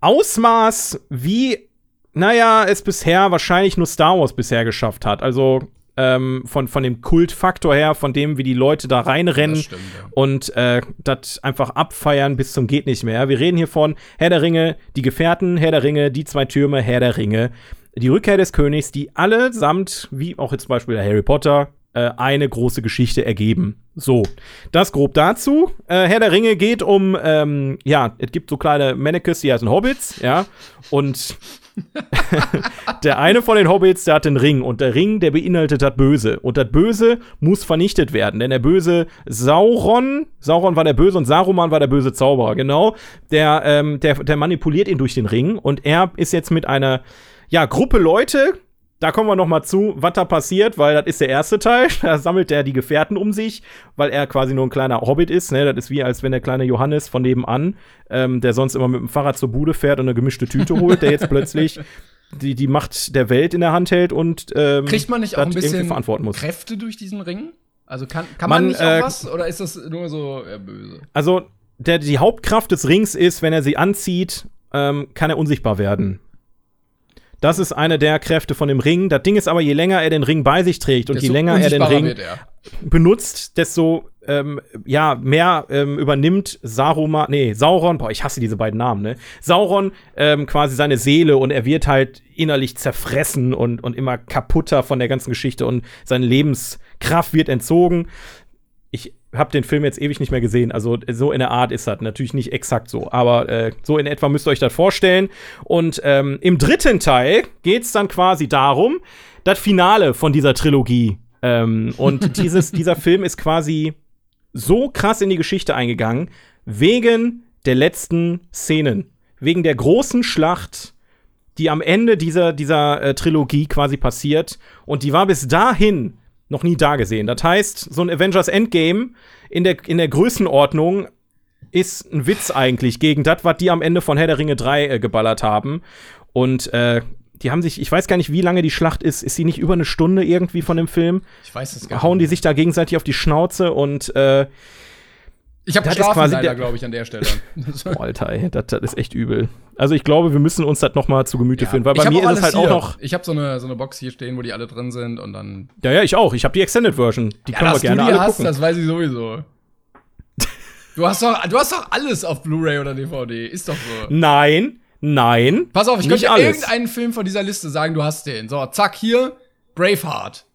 Ausmaß, wie, naja, es bisher wahrscheinlich nur Star Wars bisher geschafft hat. Also ähm, von, von dem Kultfaktor her, von dem, wie die Leute da reinrennen stimmt, ja. und äh, das einfach abfeiern bis zum geht nicht mehr. Wir reden hier von Herr der Ringe, die Gefährten, Herr der Ringe, die zwei Türme, Herr der Ringe, die Rückkehr des Königs, die allesamt, wie auch jetzt zum Beispiel Harry Potter, äh, eine große Geschichte ergeben. So, das grob dazu. Äh, Herr der Ringe geht um, ähm, ja, es gibt so kleine Mannequins, die heißen Hobbits, ja, und der eine von den Hobbits, der hat den Ring und der Ring, der beinhaltet das Böse. Und das Böse muss vernichtet werden, denn der böse Sauron, Sauron war der Böse und Saruman war der böse Zauberer, genau. Der, ähm, der, der manipuliert ihn durch den Ring und er ist jetzt mit einer ja, Gruppe Leute, da kommen wir noch mal zu, was da passiert, weil das ist der erste Teil. Da sammelt er die Gefährten um sich, weil er quasi nur ein kleiner Hobbit ist. Ne? Das ist wie, als wenn der kleine Johannes von nebenan, ähm, der sonst immer mit dem Fahrrad zur Bude fährt und eine gemischte Tüte holt, der jetzt plötzlich die, die Macht der Welt in der Hand hält und ähm, kriegt man nicht auch ein bisschen verantworten muss. Kräfte durch diesen Ring? Also kann, kann man, man nicht äh, auch was oder ist das nur so ja, böse? Also der, die Hauptkraft des Rings ist, wenn er sie anzieht, ähm, kann er unsichtbar werden. Das ist eine der Kräfte von dem Ring. Das Ding ist aber, je länger er den Ring bei sich trägt und je länger er den Ring benutzt, desto ähm, ja, mehr ähm, übernimmt Saruman, nee, Sauron, boah, ich hasse diese beiden Namen, ne? Sauron ähm, quasi seine Seele und er wird halt innerlich zerfressen und, und immer kaputter von der ganzen Geschichte und seine Lebenskraft wird entzogen. Habe den Film jetzt ewig nicht mehr gesehen. Also so in der Art ist das natürlich nicht exakt so, aber äh, so in etwa müsst ihr euch das vorstellen. Und ähm, im dritten Teil geht es dann quasi darum, das Finale von dieser Trilogie. Ähm, und dieses, dieser Film ist quasi so krass in die Geschichte eingegangen wegen der letzten Szenen, wegen der großen Schlacht, die am Ende dieser dieser äh, Trilogie quasi passiert. Und die war bis dahin noch nie da gesehen. Das heißt, so ein Avengers Endgame in der, in der Größenordnung ist ein Witz eigentlich gegen das, was die am Ende von Herr der Ringe 3 äh, geballert haben. Und äh, die haben sich, ich weiß gar nicht, wie lange die Schlacht ist. Ist sie nicht über eine Stunde irgendwie von dem Film? Ich weiß es gar nicht. Hauen die sich da gegenseitig auf die Schnauze und äh, ich habe geschlafen quasi leider, glaube ich, an der Stelle. oh, Alter, ey, das, das, ist echt übel. Also ich glaube, wir müssen uns das noch mal zu Gemüte ja. führen, weil bei mir ist es halt hier. auch noch. Ich habe so eine, so eine Box hier stehen, wo die alle drin sind und dann. Ja, ja, ich auch. Ich habe die Extended Version. Die ja, können wir gerne du die alle hast, gucken. Das weiß ich sowieso. Du hast doch, du hast doch alles auf Blu-ray oder DVD. Ist doch so. Nein, nein. Pass auf, ich könnte irgendeinen Film von dieser Liste sagen, du hast den. So, zack, hier, Braveheart.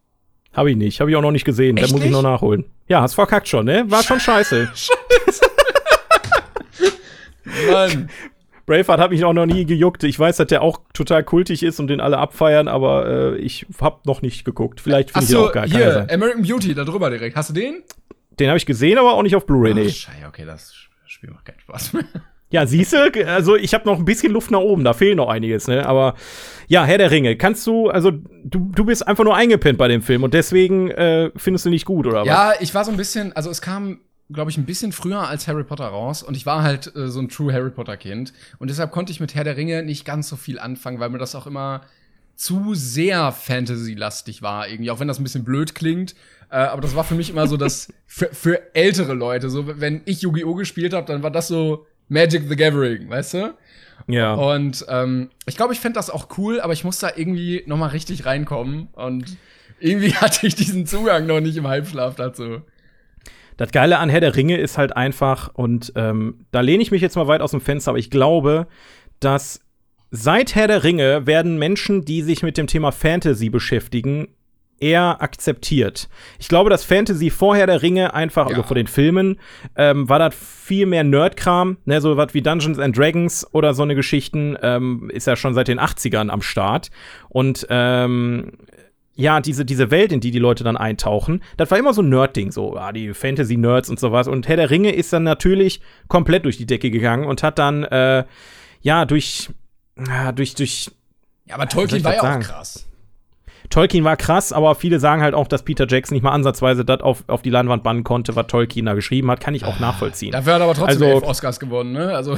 Hab ich nicht, habe ich auch noch nicht gesehen. Echt da muss ich noch nachholen. Ja, hast verkackt schon, ne? War schon scheiße. scheiße. Mann. Braveheart hat mich auch noch nie gejuckt. Ich weiß, dass der auch total kultig ist und den alle abfeiern, aber äh, ich hab noch nicht geguckt. Vielleicht finde ich auch geil. Hier, American Beauty, da drüber direkt. Hast du den? Den habe ich gesehen, aber auch nicht auf Blu-ray, nee. Scheiße, okay, das Spiel macht keinen Spaß mehr. Ja, siehst du, also ich habe noch ein bisschen Luft nach oben, da fehlt noch einiges, ne? Aber ja, Herr der Ringe, kannst du, also du, du bist einfach nur eingepennt bei dem Film und deswegen äh, findest du nicht gut, oder was? Ja, ich war so ein bisschen, also es kam, glaube ich, ein bisschen früher als Harry Potter raus und ich war halt äh, so ein True Harry Potter Kind und deshalb konnte ich mit Herr der Ringe nicht ganz so viel anfangen, weil mir das auch immer zu sehr Fantasy-lastig war, irgendwie, auch wenn das ein bisschen blöd klingt. Äh, aber das war für mich immer so das für, für ältere Leute. So, wenn ich Yu-Gi-Oh! gespielt habe, dann war das so Magic the Gathering, weißt du? Ja. Und ähm, ich glaube, ich fände das auch cool, aber ich muss da irgendwie noch mal richtig reinkommen. Und irgendwie hatte ich diesen Zugang noch nicht im Halbschlaf dazu. Das Geile an Herr der Ringe ist halt einfach, und ähm, da lehne ich mich jetzt mal weit aus dem Fenster, aber ich glaube, dass seit Herr der Ringe werden Menschen, die sich mit dem Thema Fantasy beschäftigen, eher akzeptiert. Ich glaube, dass Fantasy vorher der Ringe einfach, also ja. also vor den Filmen, ähm, war das viel mehr Nerdkram, ne, so was wie Dungeons and Dragons oder so eine Geschichten, ähm, ist ja schon seit den 80ern am Start. Und ähm, ja, diese, diese Welt, in die die Leute dann eintauchen, das war immer so ein Nerd-Ding, so, ah, die Fantasy-Nerds und sowas. Und Herr der Ringe ist dann natürlich komplett durch die Decke gegangen und hat dann, äh, ja, durch, ja, durch, durch. Ja, aber Tolkien war ja auch krass. Tolkien war krass, aber viele sagen halt auch, dass Peter Jackson nicht mal ansatzweise das auf, auf die Leinwand bannen konnte, was Tolkien da geschrieben hat. Kann ich auch nachvollziehen. Dafür hat er aber trotzdem Also- elf Oscars gewonnen, ne? Also,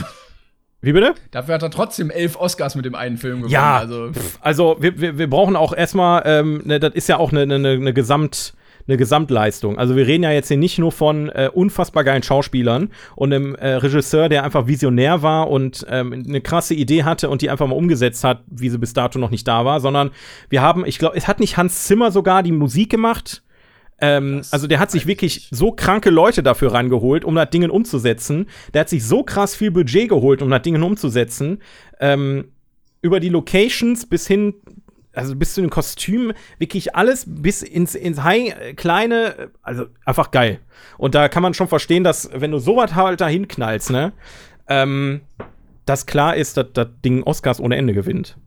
Wie bitte? dafür hat er trotzdem elf Oscars mit dem einen Film gewonnen. Ja, also. also wir, wir, wir brauchen auch erstmal, ähm, ne, das ist ja auch eine ne, ne, ne Gesamt, eine Gesamtleistung. Also wir reden ja jetzt hier nicht nur von äh, unfassbar geilen Schauspielern und einem äh, Regisseur, der einfach visionär war und ähm, eine krasse Idee hatte und die einfach mal umgesetzt hat, wie sie bis dato noch nicht da war, sondern wir haben, ich glaube, es hat nicht Hans Zimmer sogar die Musik gemacht. Ähm, also der hat sich wirklich so kranke Leute dafür rangeholt, um das Ding umzusetzen. Der hat sich so krass viel Budget geholt, um das Ding umzusetzen. Ähm, über die Locations bis hin, also bis zu den Kostümen, wirklich alles bis ins, ins High, kleine, also einfach geil. Und da kann man schon verstehen, dass, wenn du sowas halt da hinknallst, ne, ähm, dass klar ist, dass das Ding Oscars ohne Ende gewinnt.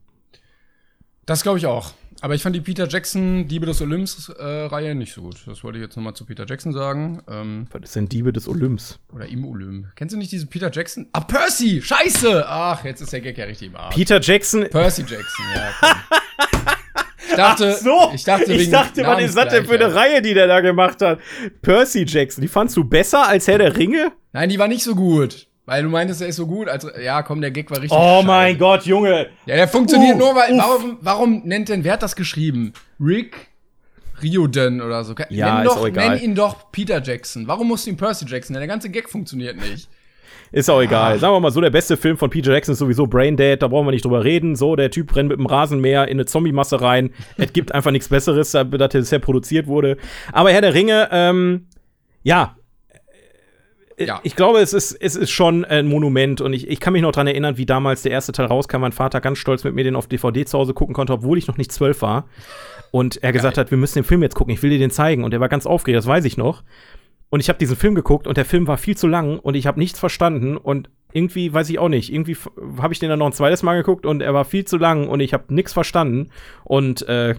Das glaube ich auch. Aber ich fand die Peter Jackson Diebe des Olymps äh, Reihe nicht so gut. Das wollte ich jetzt noch mal zu Peter Jackson sagen. Ähm, Was ist denn Diebe des Olymps? oder im Olymp. Kennst du nicht diesen Peter Jackson? Ah, Percy! Scheiße! Ach, jetzt ist der Gag ja richtig im Arsch. Peter Jackson. Percy Jackson, ja. Komm. Ich dachte, ich dachte, ich dachte was ist das denn für eine. Reihe, die der da gemacht hat? Percy Jackson, die fandst du besser als Herr der Ringe? Nein, die war nicht so gut. Weil du meintest, er ist so gut. Also, ja, komm, der Gag war richtig. Oh scheiße. mein Gott, Junge. Ja, der funktioniert Uh, nur, weil. uff. Warum, warum nennt denn, wer hat das geschrieben? Rick Riordan oder so. Ja, nenn, ist doch, auch egal. nenn ihn doch Peter Jackson. Warum musst du ihn Percy Jackson? nennen? Der ganze Gag funktioniert nicht. Ist auch egal. Sagen wir mal so, der beste Film von Peter Jackson ist sowieso Braindead, da brauchen wir nicht drüber reden. So, der Typ rennt mit dem Rasenmäher in eine Zombie-Masse rein. es gibt einfach nichts Besseres, da- das bisher produziert wurde. Aber Herr der Ringe, ähm, ja. Äh, Ja. Ich glaube, es ist, es ist schon ein Monument und ich, ich kann mich noch dran erinnern, wie damals der erste Teil rauskam, mein Vater ganz stolz mit mir den auf DVD zu Hause gucken konnte, obwohl ich noch nicht zwölf war. Und er gesagt hat, wir müssen den Film jetzt gucken, ich will dir den zeigen. Und er war ganz aufgeregt, das weiß ich noch. Und ich habe diesen Film geguckt und der Film war viel zu lang und ich habe nichts verstanden und irgendwie weiß ich auch nicht. Irgendwie habe ich den dann noch ein zweites Mal geguckt und er war viel zu lang und ich habe nichts verstanden. Und äh,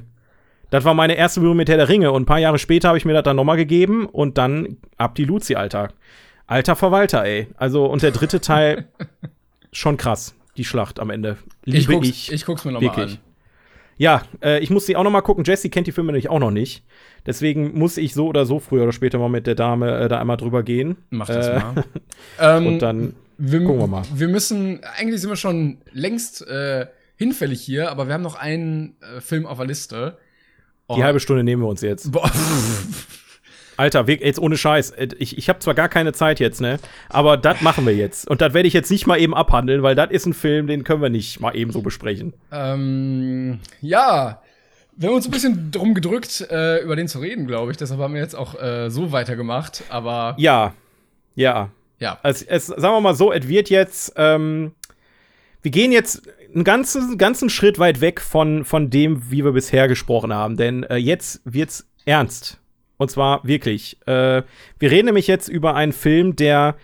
das war meine erste Berührung mit Herr der Ringe. Und ein paar Jahre später habe ich mir das dann nochmal gegeben und dann ab die Luzi, Alter. Alter Verwalter, ey. Also, und der dritte Teil, schon krass. Die Schlacht am Ende. Liebe Ich guck's, ich. ich guck's mir nochmal an. Ja, äh, ich muss sie auch noch mal gucken. Jessie kennt die Filme nämlich auch noch nicht. Deswegen muss ich so oder so früher oder später mal mit der Dame äh, da einmal drüber gehen. Mach das Äh, mal. ähm, Und dann wir, gucken wir mal. Wir müssen, eigentlich sind wir schon längst äh, hinfällig hier, aber wir haben noch einen äh, Film auf der Liste. Oh, die halbe Stunde nehmen wir uns jetzt. Boah, Alter, jetzt ohne Scheiß. Äh, Ich, ich habe zwar gar keine Zeit jetzt, ne? Aber das machen wir jetzt. Und das werde ich jetzt nicht mal eben abhandeln, weil das ist ein Film, den können wir nicht mal eben so besprechen. ähm, ja, wir haben uns ein bisschen drum gedrückt, äh, über den zu reden, glaube ich. Deshalb haben wir jetzt auch äh, so weitergemacht. Aber Ja, ja. ja, Es, es, sagen wir mal so, es wird jetzt, ähm, wir gehen jetzt einen ganzen, ganzen Schritt weit weg von, von dem, wie wir bisher gesprochen haben. Denn äh, jetzt wird's ernst. Und zwar wirklich. Äh, wir reden nämlich jetzt über einen Film, der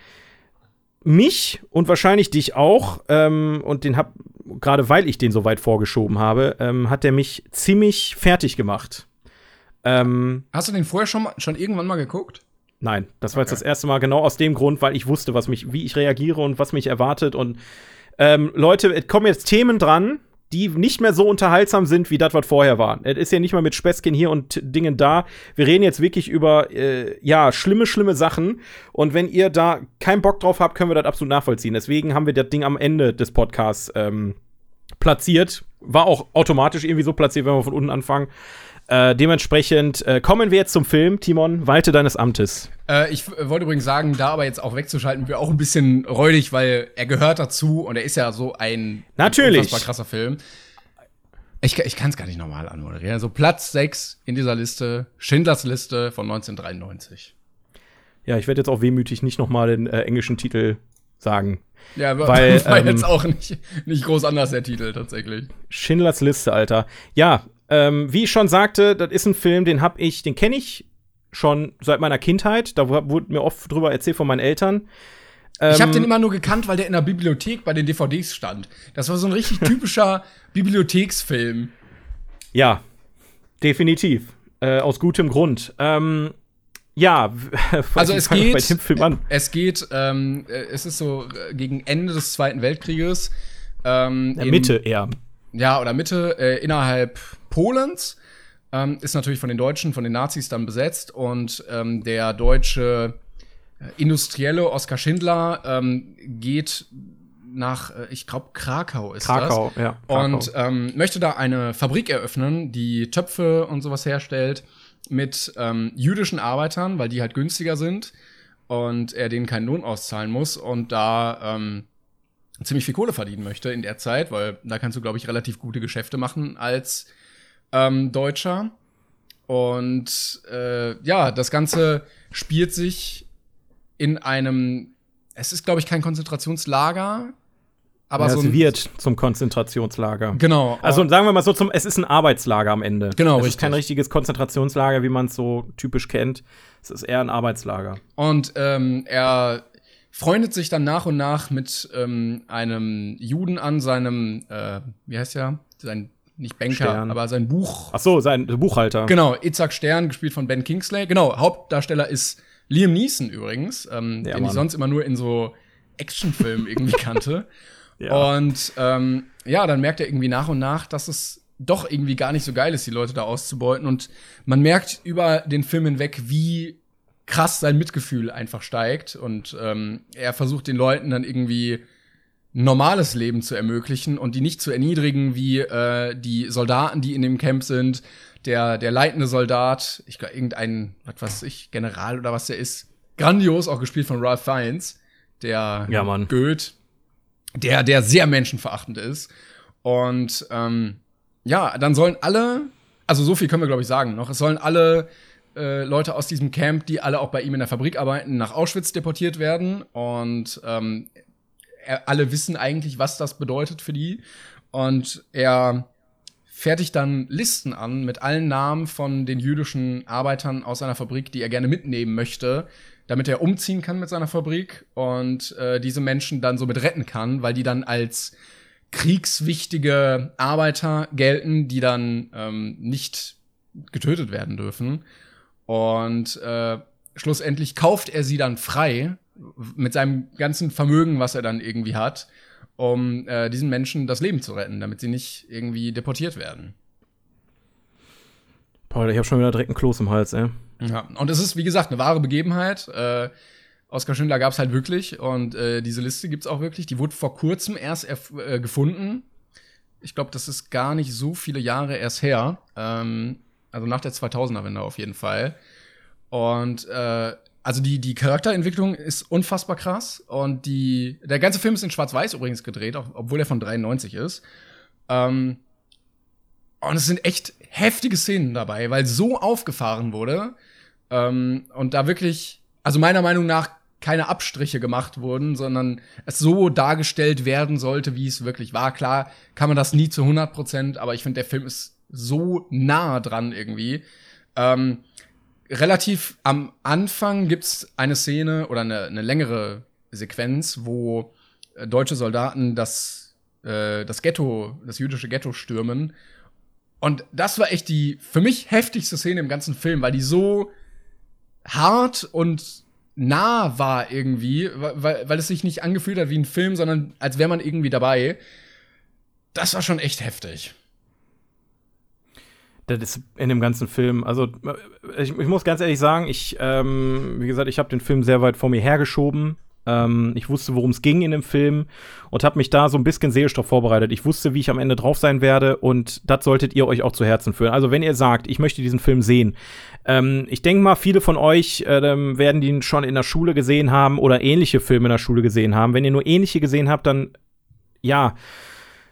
mich und wahrscheinlich dich auch, ähm, und den hab, gerade weil ich den so weit vorgeschoben habe, ähm, hat der mich ziemlich fertig gemacht. Ähm, hast du den vorher schon, mal, schon irgendwann mal geguckt? Nein, das war jetzt Okay. das erste Mal genau aus dem Grund, weil ich wusste, was mich, wie ich reagiere und was mich erwartet. Und ähm, Leute, es kommen jetzt Themen dran, die nicht mehr so unterhaltsam sind, wie das, was vorher war. Es ist ja nicht mal mit Späßchen hier und Dingen da. Wir reden jetzt wirklich über, äh, ja, schlimme, schlimme Sachen. Und wenn ihr da keinen Bock drauf habt, können wir das absolut nachvollziehen. Deswegen haben wir das Ding am Ende des Podcasts ähm, platziert. War auch automatisch irgendwie so platziert, wenn wir von unten anfangen. Äh, dementsprechend äh, kommen wir jetzt zum Film. Timon, walte deines Amtes. Äh, ich wollte übrigens sagen, da aber jetzt auch wegzuschalten, wäre auch ein bisschen räudig, weil er gehört dazu und er ist ja so ein Natürlich. unfassbar krasser Film. Ich, ich kann es gar nicht normal anmoderieren. Also Platz 6 in dieser Liste, Schindlers Liste von 1993. Ja, ich werde jetzt auch wehmütig nicht noch mal den äh, englischen Titel sagen. Ja, Weil, war ähm, jetzt auch nicht, nicht groß anders, der Titel tatsächlich. Schindlers Liste, Alter. Ja, ähm, wie ich schon sagte, das ist ein Film, den hab ich, den kenne ich schon seit meiner Kindheit. Da wu- wurde mir oft drüber erzählt von meinen Eltern. ich habe Ähm, den immer nur gekannt, weil der in der Bibliothek bei den DVDs stand. Das war so ein richtig typischer Bibliotheksfilm. Ja, definitiv. Äh, aus gutem Grund. Ähm, ja, Also es geht- bei dem Film an. Es geht, ähm, äh, es ist so äh, gegen Ende des Zweiten Weltkrieges. Ähm, In der Mitte eher. Ja, oder Mitte, äh, innerhalb Polens. Ähm, ist natürlich von den Deutschen, von den Nazis dann besetzt und ähm, der deutsche äh, Industrielle Oskar Schindler ähm, geht nach, äh, ich glaube, Krakau ist Krakau, das. ja. Krakau. Und ähm, möchte da eine Fabrik eröffnen, die Töpfe und sowas herstellt mit ähm, jüdischen Arbeitern, weil die halt günstiger sind und er denen keinen Lohn auszahlen muss und da ähm, ziemlich viel Kohle verdienen möchte in der Zeit, weil da kannst du, glaube ich, relativ gute Geschäfte machen als ähm, Deutscher. Und äh, ja, das Ganze spielt sich in einem, es ist, glaube ich, kein Konzentrationslager, aber ja, so es wird zum Konzentrationslager. Genau. Also sagen wir mal so, zum, es ist ein Arbeitslager am Ende. Genau, Es ist richtig. kein richtiges Konzentrationslager, wie man es so typisch kennt. Es ist eher ein Arbeitslager. Und ähm, er freundet sich dann nach und nach mit ähm, einem Juden an, seinem, äh, wie heißt er? Sein, nicht Banker, Stern. aber sein Buch. Ach so, sein Buchhalter. Genau, Itzhak Stern, gespielt von Ben Kingsley. Genau, Hauptdarsteller ist Liam Neeson übrigens, ähm, Ja, den ich Mann. sonst immer nur in so Actionfilmen irgendwie kannte. Ja. Und ähm, ja, dann merkt er irgendwie nach und nach, dass es doch irgendwie gar nicht so geil ist, die Leute da auszubeuten. Und man merkt über den Film hinweg, wie krass sein Mitgefühl einfach steigt. Und ähm, er versucht den Leuten dann irgendwie normales Leben zu ermöglichen und die nicht zu erniedrigen, wie äh, die Soldaten, die in dem Camp sind. Der, der leitende Soldat, ich glaube, irgendein, was weiß ich, General oder was der ist, grandios, auch gespielt von Ralph Fiennes, der Ja, Mann. Goethe, der, der sehr menschenverachtend ist. Und ähm, ja, dann sollen alle, also so viel können wir, glaube ich, sagen noch, es sollen alle äh, Leute aus diesem Camp, die alle auch bei ihm in der Fabrik arbeiten, nach Auschwitz deportiert werden. Und ähm, er, alle wissen eigentlich, was das bedeutet für die. Und er fertigt dann Listen an mit allen Namen von den jüdischen Arbeitern aus seiner Fabrik, die er gerne mitnehmen möchte, damit er umziehen kann mit seiner Fabrik und äh, diese Menschen dann somit retten kann, weil die dann als kriegswichtige Arbeiter gelten, die dann ähm, nicht getötet werden dürfen. Und äh, schlussendlich kauft er sie dann frei mit seinem ganzen Vermögen, was er dann irgendwie hat, um äh, diesen Menschen das Leben zu retten, damit sie nicht irgendwie deportiert werden. Paul, ich habe schon wieder direkt einen Kloß im Hals, ey. Ja, und es ist, wie gesagt, eine wahre Begebenheit. Äh, Oskar Schindler gab es halt wirklich und äh, diese Liste gibt's auch wirklich. Die wurde vor kurzem erst äh, gefunden. Ich glaube, das ist gar nicht so viele Jahre erst her. Ähm, also nach der 2000er-Wende auf jeden Fall. Und äh, also die, die Charakterentwicklung ist unfassbar krass. Und die, der ganze Film ist in Schwarz-Weiß übrigens gedreht, auch, obwohl er von 93 ist. Ähm, und es sind echt heftige Szenen dabei, weil so aufgefahren wurde. Ähm, und da wirklich, also meiner Meinung nach, keine Abstriche gemacht wurden, sondern es so dargestellt werden sollte, wie es wirklich war. Klar kann man das nie zu 100 Prozent, aber ich finde, der Film ist so nah dran irgendwie. Ähm, relativ am Anfang gibt's eine Szene oder eine, eine längere Sequenz, wo äh, deutsche Soldaten das, äh, das Ghetto, das jüdische Ghetto stürmen. Und das war echt die für mich heftigste Szene im ganzen Film, weil die so hart und nah war irgendwie, weil, weil es sich nicht angefühlt hat wie ein Film, sondern als wäre man irgendwie dabei. Das war schon echt heftig. Das ist in dem ganzen Film. Also, ich, ich muss ganz ehrlich sagen, ich, ähm, wie gesagt, ich habe den Film sehr weit vor mir hergeschoben. Ähm, ich wusste, worum es ging in dem Film und habe mich da so ein bisschen drauf vorbereitet. Ich wusste, wie ich am Ende drauf sein werde und das solltet ihr euch auch zu Herzen führen. Also, wenn ihr sagt, ich möchte diesen Film sehen, ähm, ich denke mal, viele von euch ähm, werden ihn schon in der Schule gesehen haben oder ähnliche Filme in der Schule gesehen haben. Wenn ihr nur ähnliche gesehen habt, dann ja,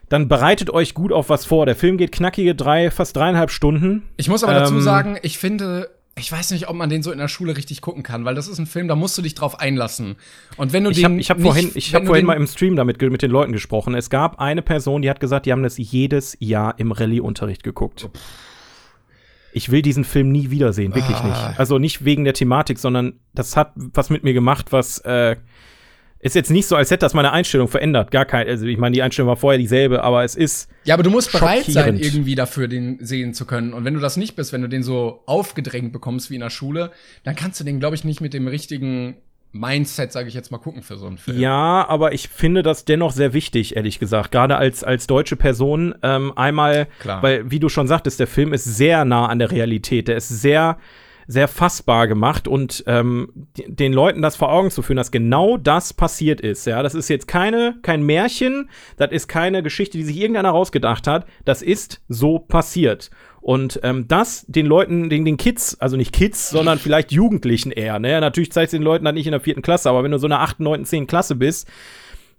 dann bereitet euch gut auf was vor. Der Film geht knackige drei, fast dreieinhalb Stunden. Ich muss aber dazu Ähm, sagen, ich finde, ich weiß nicht, ob man den so in der Schule richtig gucken kann, weil das ist ein Film, da musst du dich drauf einlassen. Und wenn du Ich den habe ich hab nicht- vorhin, ich hab vorhin den- mal im Stream damit mit den Leuten gesprochen. Es gab eine Person, die hat gesagt, die haben das jedes Jahr im Rallye-Unterricht geguckt. Ich will diesen Film nie wiedersehen, wirklich Ah. nicht. Also nicht wegen der Thematik, sondern das hat was mit mir gemacht, was äh, ist jetzt nicht so, als hätte das meine Einstellung verändert. Gar kein, also ich meine, die Einstellung war vorher dieselbe, aber es ist Ja, aber du musst bereit sein, irgendwie dafür den sehen zu können. Und wenn du das nicht bist, wenn du den so aufgedrängt bekommst wie in der Schule, dann kannst du den, glaube ich, nicht mit dem richtigen Mindset, sage ich jetzt mal, gucken für so einen Film. Ja, aber ich finde das dennoch sehr wichtig, ehrlich gesagt. Gerade als, als deutsche Person. Ähm, einmal, Klar. weil, wie du schon sagtest, der Film ist sehr nah an der Realität. Der ist sehr, sehr fassbar gemacht und ähm, den Leuten das vor Augen zu führen, dass genau das passiert ist. Ja, das ist jetzt keine, kein Märchen, das ist keine Geschichte, die sich irgendeiner rausgedacht hat. Das ist so passiert. Und ähm, das den Leuten, den, den Kids, also nicht Kids, sondern vielleicht Jugendlichen eher, ne? Natürlich zeigt den Leuten dann nicht in der vierten Klasse, aber wenn du so in der achten, neunten, zehnten Klasse bist,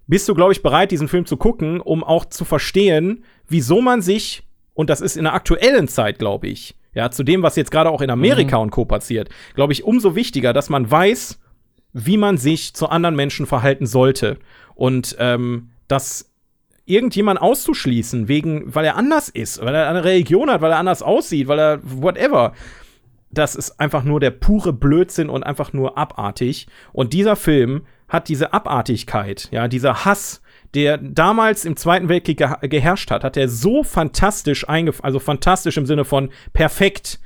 bist du, glaube ich, bereit, diesen Film zu gucken, um auch zu verstehen, wieso man sich, und das ist in der aktuellen Zeit, glaube ich, ja, zu dem, was jetzt gerade auch in Amerika und Co. passiert, glaube ich, umso wichtiger, dass man weiß, wie man sich zu anderen Menschen verhalten sollte. Und ähm, dass irgendjemand auszuschließen, wegen, weil er anders ist, weil er eine Religion hat, weil er anders aussieht, weil er whatever. Das ist einfach nur der pure Blödsinn und einfach nur abartig. Und dieser Film hat diese Abartigkeit, ja, dieser Hass, der damals im Zweiten Weltkrieg ge geherrscht hat, hat er so fantastisch eingefangen, also fantastisch im Sinne von perfekt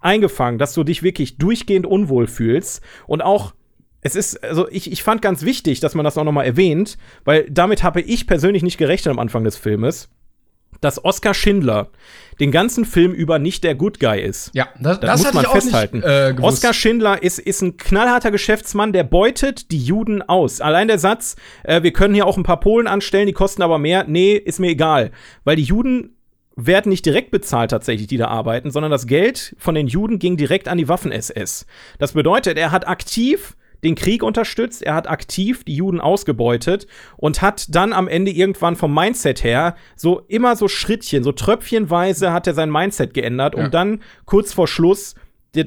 eingefangen, dass du dich wirklich durchgehend unwohl fühlst. Und auch es ist, also ich, ich fand ganz wichtig, dass man das auch noch mal erwähnt, weil damit habe ich persönlich nicht gerechnet am Anfang des Filmes, dass Oskar Schindler den ganzen Film über nicht der Good Guy ist. Ja, das, Das, das muss man festhalten. nicht äh. Oskar Schindler ist, ist ein knallharter Geschäftsmann, der beutet die Juden aus. Allein der Satz, äh, wir können hier auch ein paar Polen anstellen, die kosten aber mehr. Nee, ist mir egal. Weil die Juden werden nicht direkt bezahlt tatsächlich, die da arbeiten, sondern das Geld von den Juden ging direkt an die Waffen-SS. Das bedeutet, er hat aktiv den Krieg unterstützt, er hat aktiv die Juden ausgebeutet und hat dann am Ende irgendwann vom Mindset her so immer so Schrittchen, so tröpfchenweise hat er sein Mindset geändert, um Ja. dann kurz vor Schluss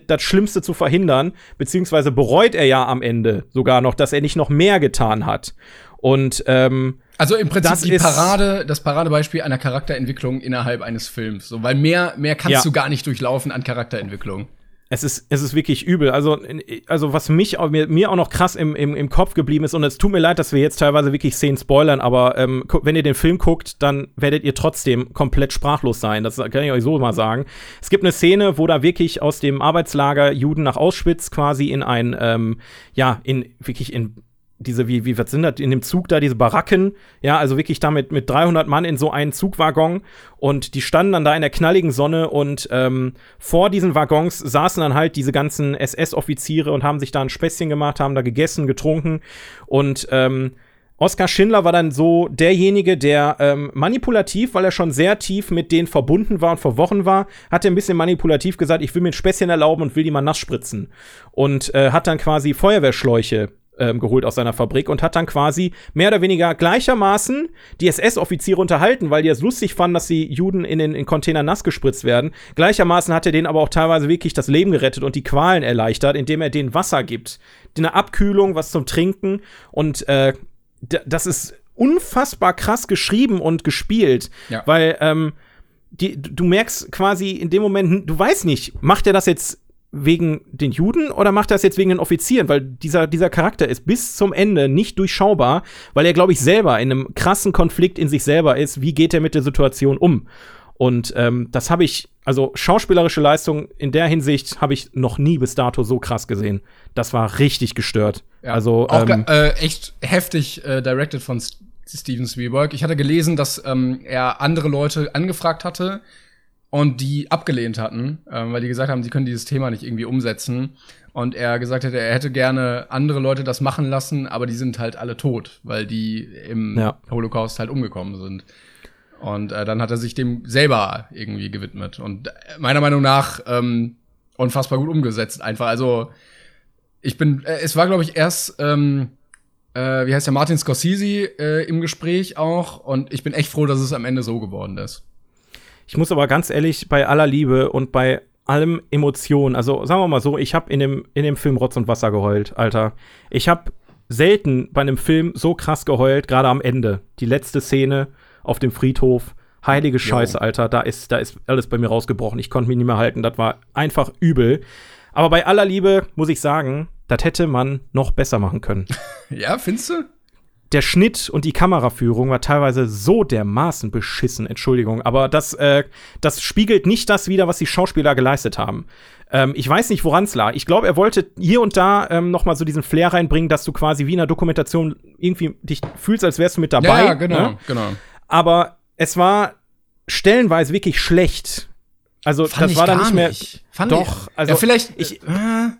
das Schlimmste zu verhindern, beziehungsweise bereut er ja am Ende sogar noch, dass er nicht noch mehr getan hat. Und ähm, Also im Prinzip Das die Parade, das Paradebeispiel einer Charakterentwicklung innerhalb eines Films. So, weil mehr, mehr kannst Ja. du gar nicht durchlaufen an Charakterentwicklung. Es ist, es ist wirklich übel. Also, also was mich mir, mir auch noch krass im, im, im Kopf geblieben ist, und es tut mir leid, dass wir jetzt teilweise wirklich Szenen spoilern, aber ähm, wenn ihr den Film guckt, dann werdet ihr trotzdem komplett sprachlos sein. Das kann ich euch so mal sagen. Es gibt eine Szene, wo da wirklich aus dem Arbeitslager Juden nach Auschwitz quasi in ein, ähm, ja, in wirklich in diese, wie, wie, was sind das, in dem Zug da, diese Baracken, ja, also wirklich da mit, mit 300 Mann in so einen Zugwaggon. Und die standen dann da in der knalligen Sonne und ähm, vor diesen Waggons saßen dann halt diese ganzen SS-Offiziere und haben sich da ein Späßchen gemacht, haben da gegessen, getrunken. Und ähm, Oskar Schindler war dann so derjenige, der ähm, manipulativ, weil er schon sehr tief mit denen verbunden war und vor Wochen war, hat er ein bisschen manipulativ gesagt, ich will mir ein Späßchen erlauben und will die mal nass spritzen. Und äh, hat dann quasi Feuerwehrschläuche ähm, geholt aus seiner Fabrik und hat dann quasi mehr oder weniger gleichermaßen die SS-Offiziere unterhalten, weil die es lustig fanden, dass die Juden in den in Containern nass gespritzt werden. Gleichermaßen hat er denen aber auch teilweise wirklich das Leben gerettet und die Qualen erleichtert, indem er denen Wasser gibt. Eine Abkühlung, was zum Trinken und äh, das ist unfassbar krass geschrieben und gespielt, Ja. weil ähm, die, du merkst quasi in dem Moment, du weißt nicht, macht er das jetzt wegen den Juden oder macht er das jetzt wegen den Offizieren? Weil dieser, dieser Charakter ist bis zum Ende nicht durchschaubar, weil er, glaube ich, selber in einem krassen Konflikt in sich selber ist. Wie geht er mit der Situation um? Und ähm, das habe ich, also schauspielerische Leistung in der Hinsicht habe ich noch nie bis dato so krass gesehen. Das war richtig gestört. Ja. Also auch ähm, äh, echt heftig äh, directed von Steven Spielberg. Ich hatte gelesen, dass ähm, er andere Leute angefragt hatte und die abgelehnt hatten, ähm, weil die gesagt haben, sie können dieses Thema nicht irgendwie umsetzen. Und er gesagt hätte, er hätte gerne andere Leute das machen lassen, aber die sind halt alle tot, weil die im Ja. Holocaust halt umgekommen sind. Und äh, dann hat er sich dem selber irgendwie gewidmet. Und äh, meiner Meinung nach ähm, unfassbar gut umgesetzt. Einfach, also ich bin, äh, es war, glaube ich, erst, ähm, äh, wie heißt der, Martin Scorsese äh, im Gespräch auch. Und ich bin echt froh, dass es am Ende so geworden ist. Ich muss aber ganz ehrlich, bei aller Liebe und bei allem Emotionen, also sagen wir mal so, ich habe in dem, in dem Film Rotz und Wasser geheult, Alter. Ich habe selten bei einem Film so krass geheult, gerade am Ende. Die letzte Szene auf dem Friedhof. Heilige Scheiße, Alter, da ist, da ist alles bei mir rausgebrochen. Ich konnte mich nicht mehr halten. Das war einfach übel. Aber bei aller Liebe muss ich sagen, das hätte man noch besser machen können. Ja, findest du? Der Schnitt und die Kameraführung war teilweise so dermaßen beschissen, Entschuldigung, aber das, äh, das spiegelt nicht das wider, was die Schauspieler geleistet haben. Ähm, ich weiß nicht, woran es lag. Ich glaube, er wollte hier und da ähm, noch mal so diesen Flair reinbringen, dass du quasi wie in einer Dokumentation irgendwie dich fühlst, als wärst du mit dabei. Ja, genau, ne? genau. Aber es war stellenweise wirklich schlecht. Also Fand das ich war dann nicht mehr. nicht. Fand doch, ich, also ja, vielleicht. ich- äh,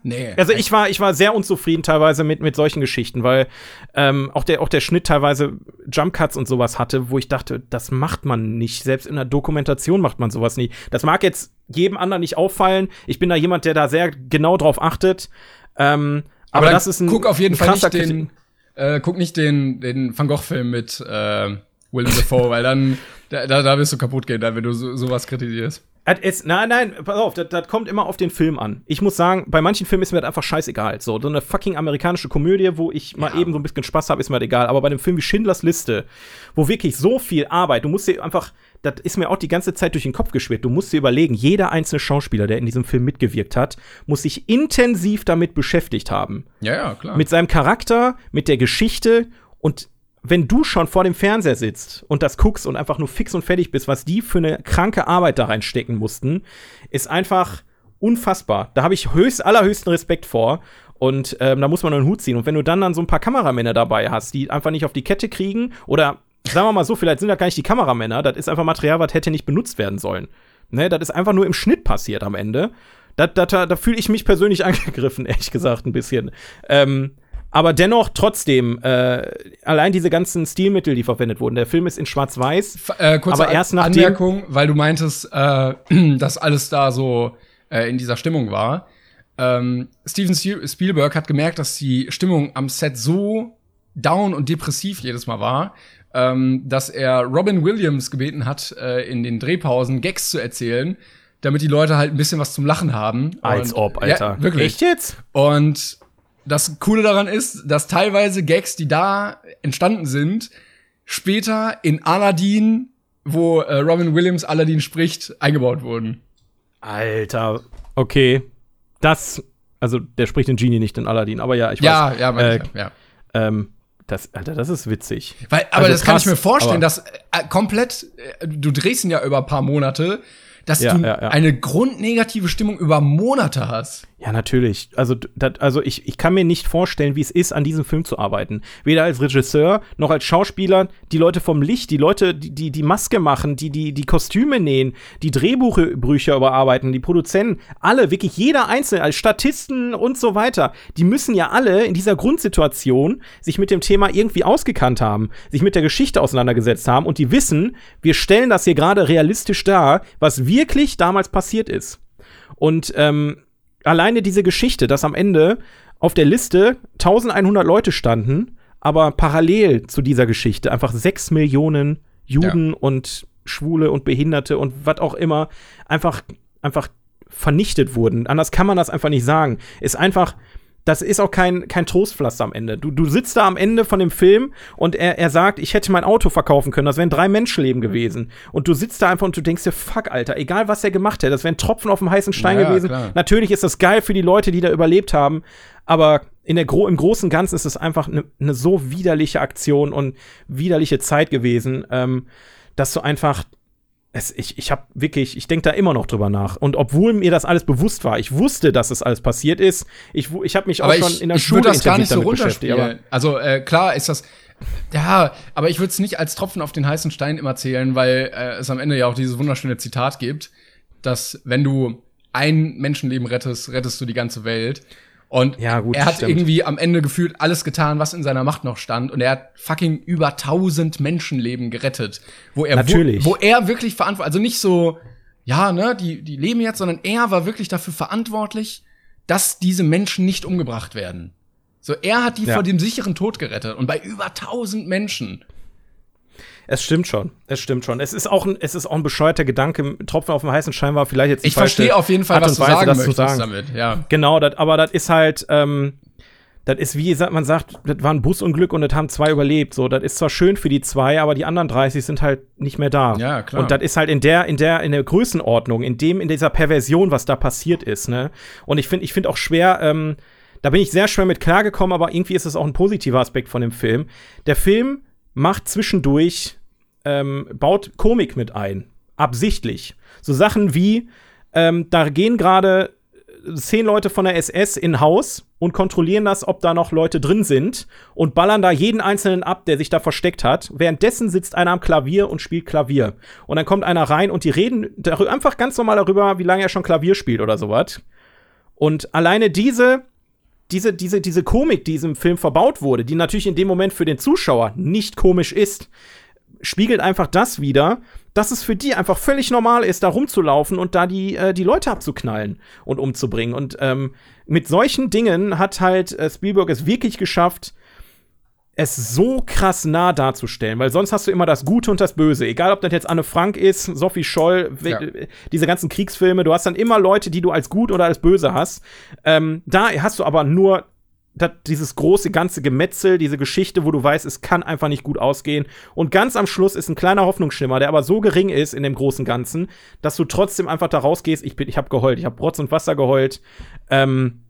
nee. Also ich war, ich war sehr unzufrieden teilweise mit, mit solchen Geschichten, weil ähm, auch, der, auch der Schnitt teilweise Jump Cuts und sowas hatte, wo ich dachte, das macht man nicht. Selbst in der Dokumentation macht man sowas nie. Das mag jetzt jedem anderen nicht auffallen. Ich bin da jemand, der da sehr genau drauf achtet. Ähm, aber, dann das ist ein guck auf jeden Fall nicht den, äh, guck nicht den, den Van Gogh-Film mit äh, Willem Dafoe, weil dann da, da, da wirst du kaputt gehen, dann, wenn du so, sowas kritisierst. Es, nein, nein, pass auf, das, das kommt immer auf den Film an. Ich muss sagen, bei manchen Filmen ist mir das einfach scheißegal. So, so eine fucking amerikanische Komödie, wo ich mal Ja. eben so ein bisschen Spaß habe, ist mir das egal. Aber bei einem Film wie Schindlers Liste, wo wirklich so viel Arbeit, du musst dir einfach, das ist mir auch die ganze Zeit durch den Kopf geschwirrt, du musst dir überlegen, jeder einzelne Schauspieler, der in diesem Film mitgewirkt hat, muss sich intensiv damit beschäftigt haben Ja, ja, klar. mit seinem Charakter, mit der Geschichte und wenn du schon vor dem Fernseher sitzt und das guckst und einfach nur fix und fertig bist, was die für eine kranke Arbeit da reinstecken mussten, ist einfach unfassbar. Da habe ich höchst, allerhöchsten Respekt vor. Und ähm, da muss man nur einen Hut ziehen. Und wenn du dann dann so ein paar Kameramänner dabei hast, die einfach nicht auf die Kette kriegen, oder sagen wir mal so, vielleicht sind das gar nicht die Kameramänner, das ist einfach Material, was hätte nicht benutzt werden sollen. Ne, das ist einfach nur im Schnitt passiert am Ende. Da, da, da, da fühle ich mich persönlich angegriffen, ehrlich gesagt, ein bisschen. Ähm, aber dennoch, trotzdem, äh, allein diese ganzen Stilmittel, die verwendet wurden. Der Film ist in Schwarz-Weiß. Äh, kurze Aber erst nachdem- Anmerkung, weil du meintest, äh, dass alles da so äh, in dieser Stimmung war. Ähm, Steven Spiel- Spielberg hat gemerkt, dass die Stimmung am Set so down und depressiv jedes Mal war, ähm, dass er Robin Williams gebeten hat, äh, in den Drehpausen Gags zu erzählen, damit die Leute halt ein bisschen was zum Lachen haben. Als Und- ob, Alter. Ja, wirklich. Echt jetzt? Und das Coole daran ist, dass teilweise Gags, die da entstanden sind, später in Aladdin, wo äh, Robin Williams Aladdin spricht, eingebaut wurden. Alter, okay. Das, also der spricht den Genie nicht in Aladdin, aber ja, ich Ja, weiß. ja, äh, ich, ja. Ähm, das, Alter, das ist witzig. Weil, aber also das kann ich krass, mir vorstellen, dass äh, komplett, äh, du drehst ihn ja über ein paar Monate, dass Ja, du ja, ja. eine grundnegative Stimmung über Monate hast. Ja, natürlich. Also, dat, also ich, ich kann mir nicht vorstellen, wie es ist, an diesem Film zu arbeiten. Weder als Regisseur noch als Schauspieler. Die Leute vom Licht, die Leute, die die, die Maske machen, die, die die Kostüme nähen, die Drehbuchbücher überarbeiten, die Produzenten, alle, wirklich jeder Einzelne, als Statisten und so weiter, die müssen ja alle in dieser Grundsituation sich mit dem Thema irgendwie ausgekannt haben, sich mit der Geschichte auseinandergesetzt haben und die wissen, wir stellen das hier gerade realistisch dar, was wirklich damals passiert ist. Und ähm, alleine diese Geschichte, dass am Ende auf der Liste 1100 Leute standen, aber parallel zu dieser Geschichte einfach 6 Millionen Juden und Schwule und Behinderte und was auch immer einfach, einfach vernichtet wurden. Anders kann man das einfach nicht sagen. Ist einfach, das ist auch kein, kein Trostpflaster am Ende. Du, du sitzt da am Ende von dem Film und er, er sagt, ich hätte mein Auto verkaufen können, das wären drei Menschenleben gewesen. Und du sitzt da einfach und du denkst dir, fuck, Alter, egal was er gemacht hätte, das wären Tropfen auf dem heißen Stein Ja, gewesen. klar. Natürlich ist das geil für die Leute, die da überlebt haben, aber in der Gro im Großen und Ganzen ist es einfach eine ne so widerliche Aktion und widerliche Zeit gewesen, ähm, dass du einfach es, ich, ich habe wirklich, ich denke da immer noch drüber nach. Und obwohl mir das alles bewusst war, ich wusste, dass es alles passiert ist. Ich, ich habe mich auch Aber schon ich, in der ich Schule würde das gar nicht so runterspielen. Also äh, klar ist das. Ja, aber ich würde es nicht als Tropfen auf den heißen Stein immer zählen, weil äh, es am Ende ja auch dieses wunderschöne Zitat gibt, dass wenn du ein Menschenleben rettest, rettest du die ganze Welt. Und Ja, gut, er hat stimmt. irgendwie am Ende gefühlt alles getan, was in seiner Macht noch stand. Und er hat fucking über 1000 Menschenleben gerettet. Wo er, Natürlich. Wo, wo er wirklich verantwortlich, also nicht so, ja, ne, die, die leben jetzt, sondern er war wirklich dafür verantwortlich, dass diese Menschen nicht umgebracht werden. So, er hat die Ja. vor dem sicheren Tod gerettet. Und bei über 1000 Menschen. Es stimmt schon, es stimmt schon. Es ist auch ein, es ist auch ein bescheuerter Gedanke. Tropfen auf dem heißen Stein war vielleicht jetzt Ich verstehe auf jeden Fall, Art was du Weise, sagen möchtest sagen. damit. Ja. Genau, dat, aber das ist halt, ähm, das ist wie man sagt, das war ein Busunglück und das haben zwei überlebt. So, das ist zwar schön für die zwei, aber die anderen 30 sind halt nicht mehr da. Ja, klar. Und das ist halt in der, in der, in der Größenordnung, in dem, in dieser Perversion, was da passiert ist, ne? Und ich finde, ich finde auch schwer, ähm, da bin ich sehr schwer mit klargekommen, aber irgendwie ist es auch ein positiver Aspekt von dem Film. Der Film macht zwischendurch, ähm, baut Komik mit ein. Absichtlich. So Sachen wie, ähm, da gehen gerade zehn Leute von der SS in Haus und kontrollieren das, ob da noch Leute drin sind und ballern da jeden einzelnen ab, der sich da versteckt hat. Währenddessen sitzt einer am Klavier und spielt Klavier. Und dann kommt einer rein und die reden einfach ganz normal darüber, wie lange er schon Klavier spielt oder sowas. Und alleine diese diese, diese, diese Komik, die diesem Film verbaut wurde, die natürlich in dem Moment für den Zuschauer nicht komisch ist, spiegelt einfach das wieder, dass es für die einfach völlig normal ist, da rumzulaufen und da die, äh, die Leute abzuknallen und umzubringen. Und ähm, mit solchen Dingen hat halt äh, Spielberg es wirklich geschafft, es so krass nah darzustellen, weil sonst hast du immer das Gute und das Böse. Egal, ob das jetzt Anne Frank ist, Sophie Scholl, ja. diese ganzen Kriegsfilme, du hast dann immer Leute, die du als gut oder als böse hast. Ähm, da hast du aber nur das, dieses große ganze Gemetzel, diese Geschichte, wo du weißt, es kann einfach nicht gut ausgehen. Und ganz am Schluss ist ein kleiner Hoffnungsschimmer, der aber so gering ist in dem großen Ganzen, dass du trotzdem einfach da rausgehst. Ich bin, ich habe geheult, ich habe Rotz und Wasser geheult, ähm,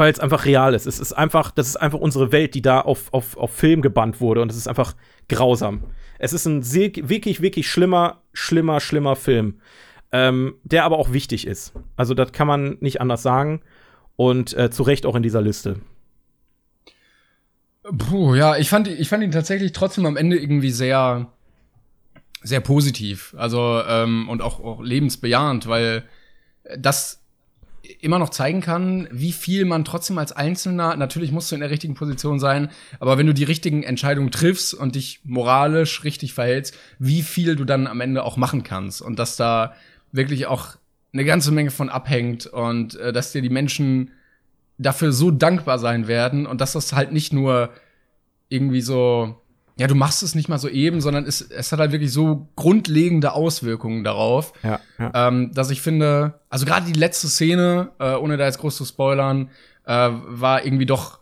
weil es einfach real ist. Es ist einfach, das ist einfach unsere Welt, die da auf, auf, auf Film gebannt wurde und es ist einfach grausam. Es ist ein sehr, wirklich, wirklich schlimmer, schlimmer, schlimmer Film, ähm, der aber auch wichtig ist. Also das kann man nicht anders sagen und äh, zu Recht auch in dieser Liste. Puh, ja, ich fand, ich fand ihn tatsächlich trotzdem am Ende irgendwie sehr, sehr positiv. Also, ähm, und auch, auch lebensbejahend, weil das immer noch zeigen kann, wie viel man trotzdem als Einzelner, natürlich musst du in der richtigen Position sein, aber wenn du die richtigen Entscheidungen triffst und dich moralisch richtig verhältst, wie viel du dann am Ende auch machen kannst. Und dass da wirklich auch eine ganze Menge von abhängt und äh, dass dir die Menschen dafür so dankbar sein werden und dass das halt nicht nur irgendwie so, ja, du machst es nicht mal so eben, sondern es, es hat halt wirklich so grundlegende Auswirkungen darauf, ja, ja. Ähm, dass ich finde, also gerade die letzte Szene, äh, ohne da jetzt groß zu spoilern, äh, war irgendwie doch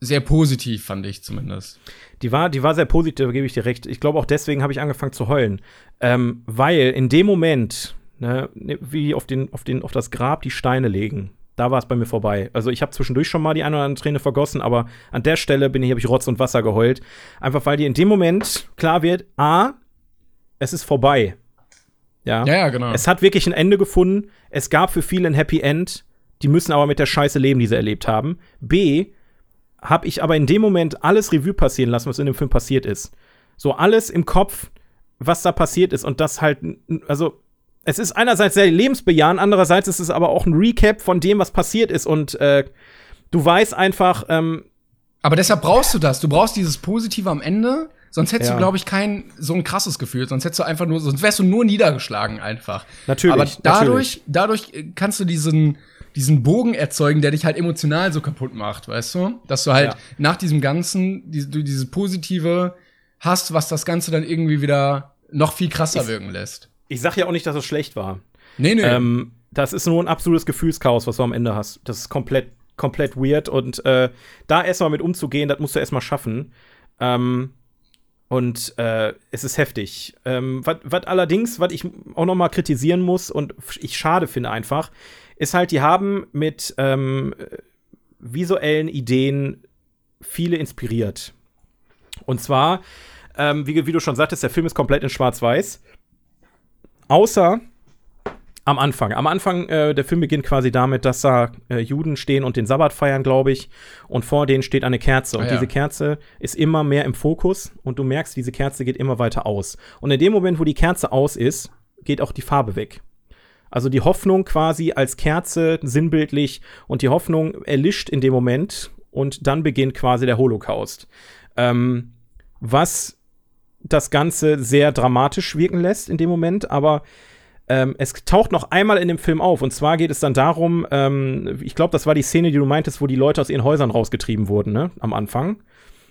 sehr positiv, fand ich zumindest. Die war, die war sehr positiv, da gebe ich dir recht. Ich glaube, auch deswegen habe ich angefangen zu heulen. Ähm, weil in dem Moment, ne, wie auf, den, auf, den, auf das Grab die Steine legen, da war es bei mir vorbei. Also ich habe zwischendurch schon mal die eine oder andere Träne vergossen, aber an der Stelle bin ich, habe ich Rotz und Wasser geheult. Einfach weil dir in dem Moment klar wird, A, es ist vorbei. Ja, ja, ja genau. Es hat wirklich ein Ende gefunden. Es gab für viele ein Happy End. Die müssen aber mit der Scheiße leben, die sie erlebt haben. B, habe ich aber in dem Moment alles Revue passieren lassen, was in dem Film passiert ist. So alles im Kopf, was da passiert ist und das halt, also es ist einerseits sehr lebensbejahend, andererseits ist es aber auch ein Recap von dem, was passiert ist. Und äh, du weißt einfach. Ähm, aber deshalb brauchst du das. Du brauchst dieses Positive am Ende. Sonst hättest ja. du, glaube ich, kein so ein krasses Gefühl. Sonst hättest du einfach nur, sonst wärst du nur niedergeschlagen einfach. Natürlich. Aber dadurch, natürlich. dadurch kannst du diesen, diesen Bogen erzeugen, der dich halt emotional so kaputt macht, weißt du? Dass du halt ja. nach diesem Ganzen, die, du dieses Positive hast, was das Ganze dann irgendwie wieder noch viel krasser ich, wirken lässt ich sag ja auch nicht, dass es schlecht war. Nee, nee. Ähm, das ist nur ein absolutes Gefühlschaos, was du am Ende hast. Das ist komplett, komplett weird. Und äh, da erstmal mit umzugehen, das musst du erstmal schaffen. Ähm, und äh, es ist heftig. Ähm, was allerdings, was ich auch noch mal kritisieren muss und ich schade finde einfach, ist halt, die haben mit ähm, visuellen Ideen viele inspiriert. Und zwar, ähm, wie, wie, du schon sagtest, der Film ist komplett in Schwarz-Weiß. Außer am Anfang. Am Anfang, äh, der Film beginnt quasi damit, dass da äh, Juden stehen und den Sabbat feiern, glaube ich. Und vor denen steht eine Kerze. Und ah, ja. diese Kerze ist immer mehr im Fokus. Und du merkst, diese Kerze geht immer weiter aus. Und in dem Moment, wo die Kerze aus ist, geht auch die Farbe weg. Also die Hoffnung quasi als Kerze sinnbildlich und die Hoffnung erlischt in dem Moment und dann beginnt quasi der Holocaust. Ähm, was das Ganze sehr dramatisch wirken lässt in dem Moment, aber ähm, es taucht noch einmal in dem Film auf. Und zwar geht es dann darum, ähm, ich glaube, das war die Szene, die du meintest, wo die Leute aus ihren Häusern rausgetrieben wurden, ne? Am Anfang.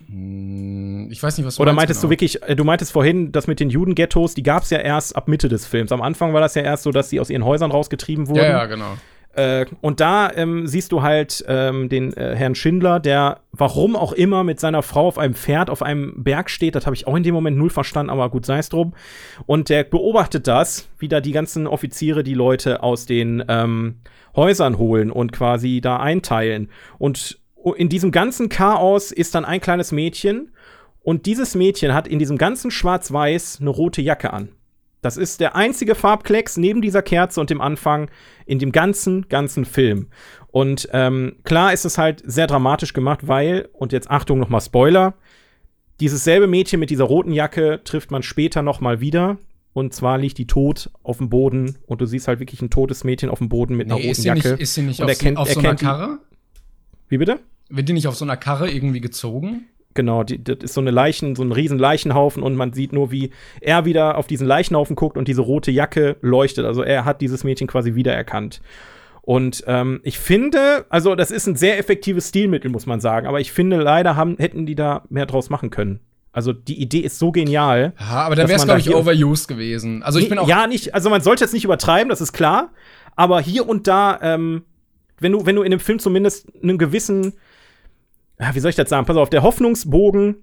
Hm, ich weiß nicht, was du Oder meintest genau. du wirklich, äh, du meintest vorhin, das mit den Judenghettos, die gab es ja erst ab Mitte des Films. Am Anfang war das ja erst so, dass sie aus ihren Häusern rausgetrieben wurden. Ja, ja, genau. Äh, und da ähm, siehst du halt ähm, den äh, Herrn Schindler, der warum auch immer mit seiner Frau auf einem Pferd auf einem Berg steht. Das habe ich auch in dem Moment null verstanden, aber gut, sei es drum. Und der beobachtet das, wie da die ganzen Offiziere die Leute aus den ähm, Häusern holen und quasi da einteilen. Und in diesem ganzen Chaos ist dann ein kleines Mädchen. Und dieses Mädchen hat in diesem ganzen Schwarz-Weiß eine rote Jacke an. Das ist der einzige Farbklecks neben dieser Kerze und dem Anfang in dem ganzen, ganzen Film. Und ähm, klar ist es halt sehr dramatisch gemacht, weil, und jetzt Achtung nochmal Spoiler, dieses selbe Mädchen mit dieser roten Jacke trifft man später nochmal wieder. Und zwar liegt die tot auf dem Boden und du siehst halt wirklich ein totes Mädchen auf dem Boden mit einer Nee, roten ist Jacke. nicht, ist sie nicht Und auf, er kennt- auf so einer kennt die- Karre? Wie bitte? Wird die nicht auf so einer Karre irgendwie gezogen? Genau, die, das ist so eine Leichen, so ein riesen Leichenhaufen und man sieht nur, wie er wieder auf diesen Leichenhaufen guckt und diese rote Jacke leuchtet. Also er hat dieses Mädchen quasi wiedererkannt. Und ähm, ich finde, also das ist ein sehr effektives Stilmittel, muss man sagen. Aber ich finde, leider haben, hätten die da mehr draus machen können. Also die Idee ist so genial. Ja, aber dann wäre es, glaube ich, overused gewesen. Also ich bin auch. ja, nicht, also man sollte jetzt nicht übertreiben, das ist klar. Aber hier und da, ähm, wenn du, wenn du in dem Film zumindest einen gewissen, wie soll ich das sagen? Pass auf, der Hoffnungsbogen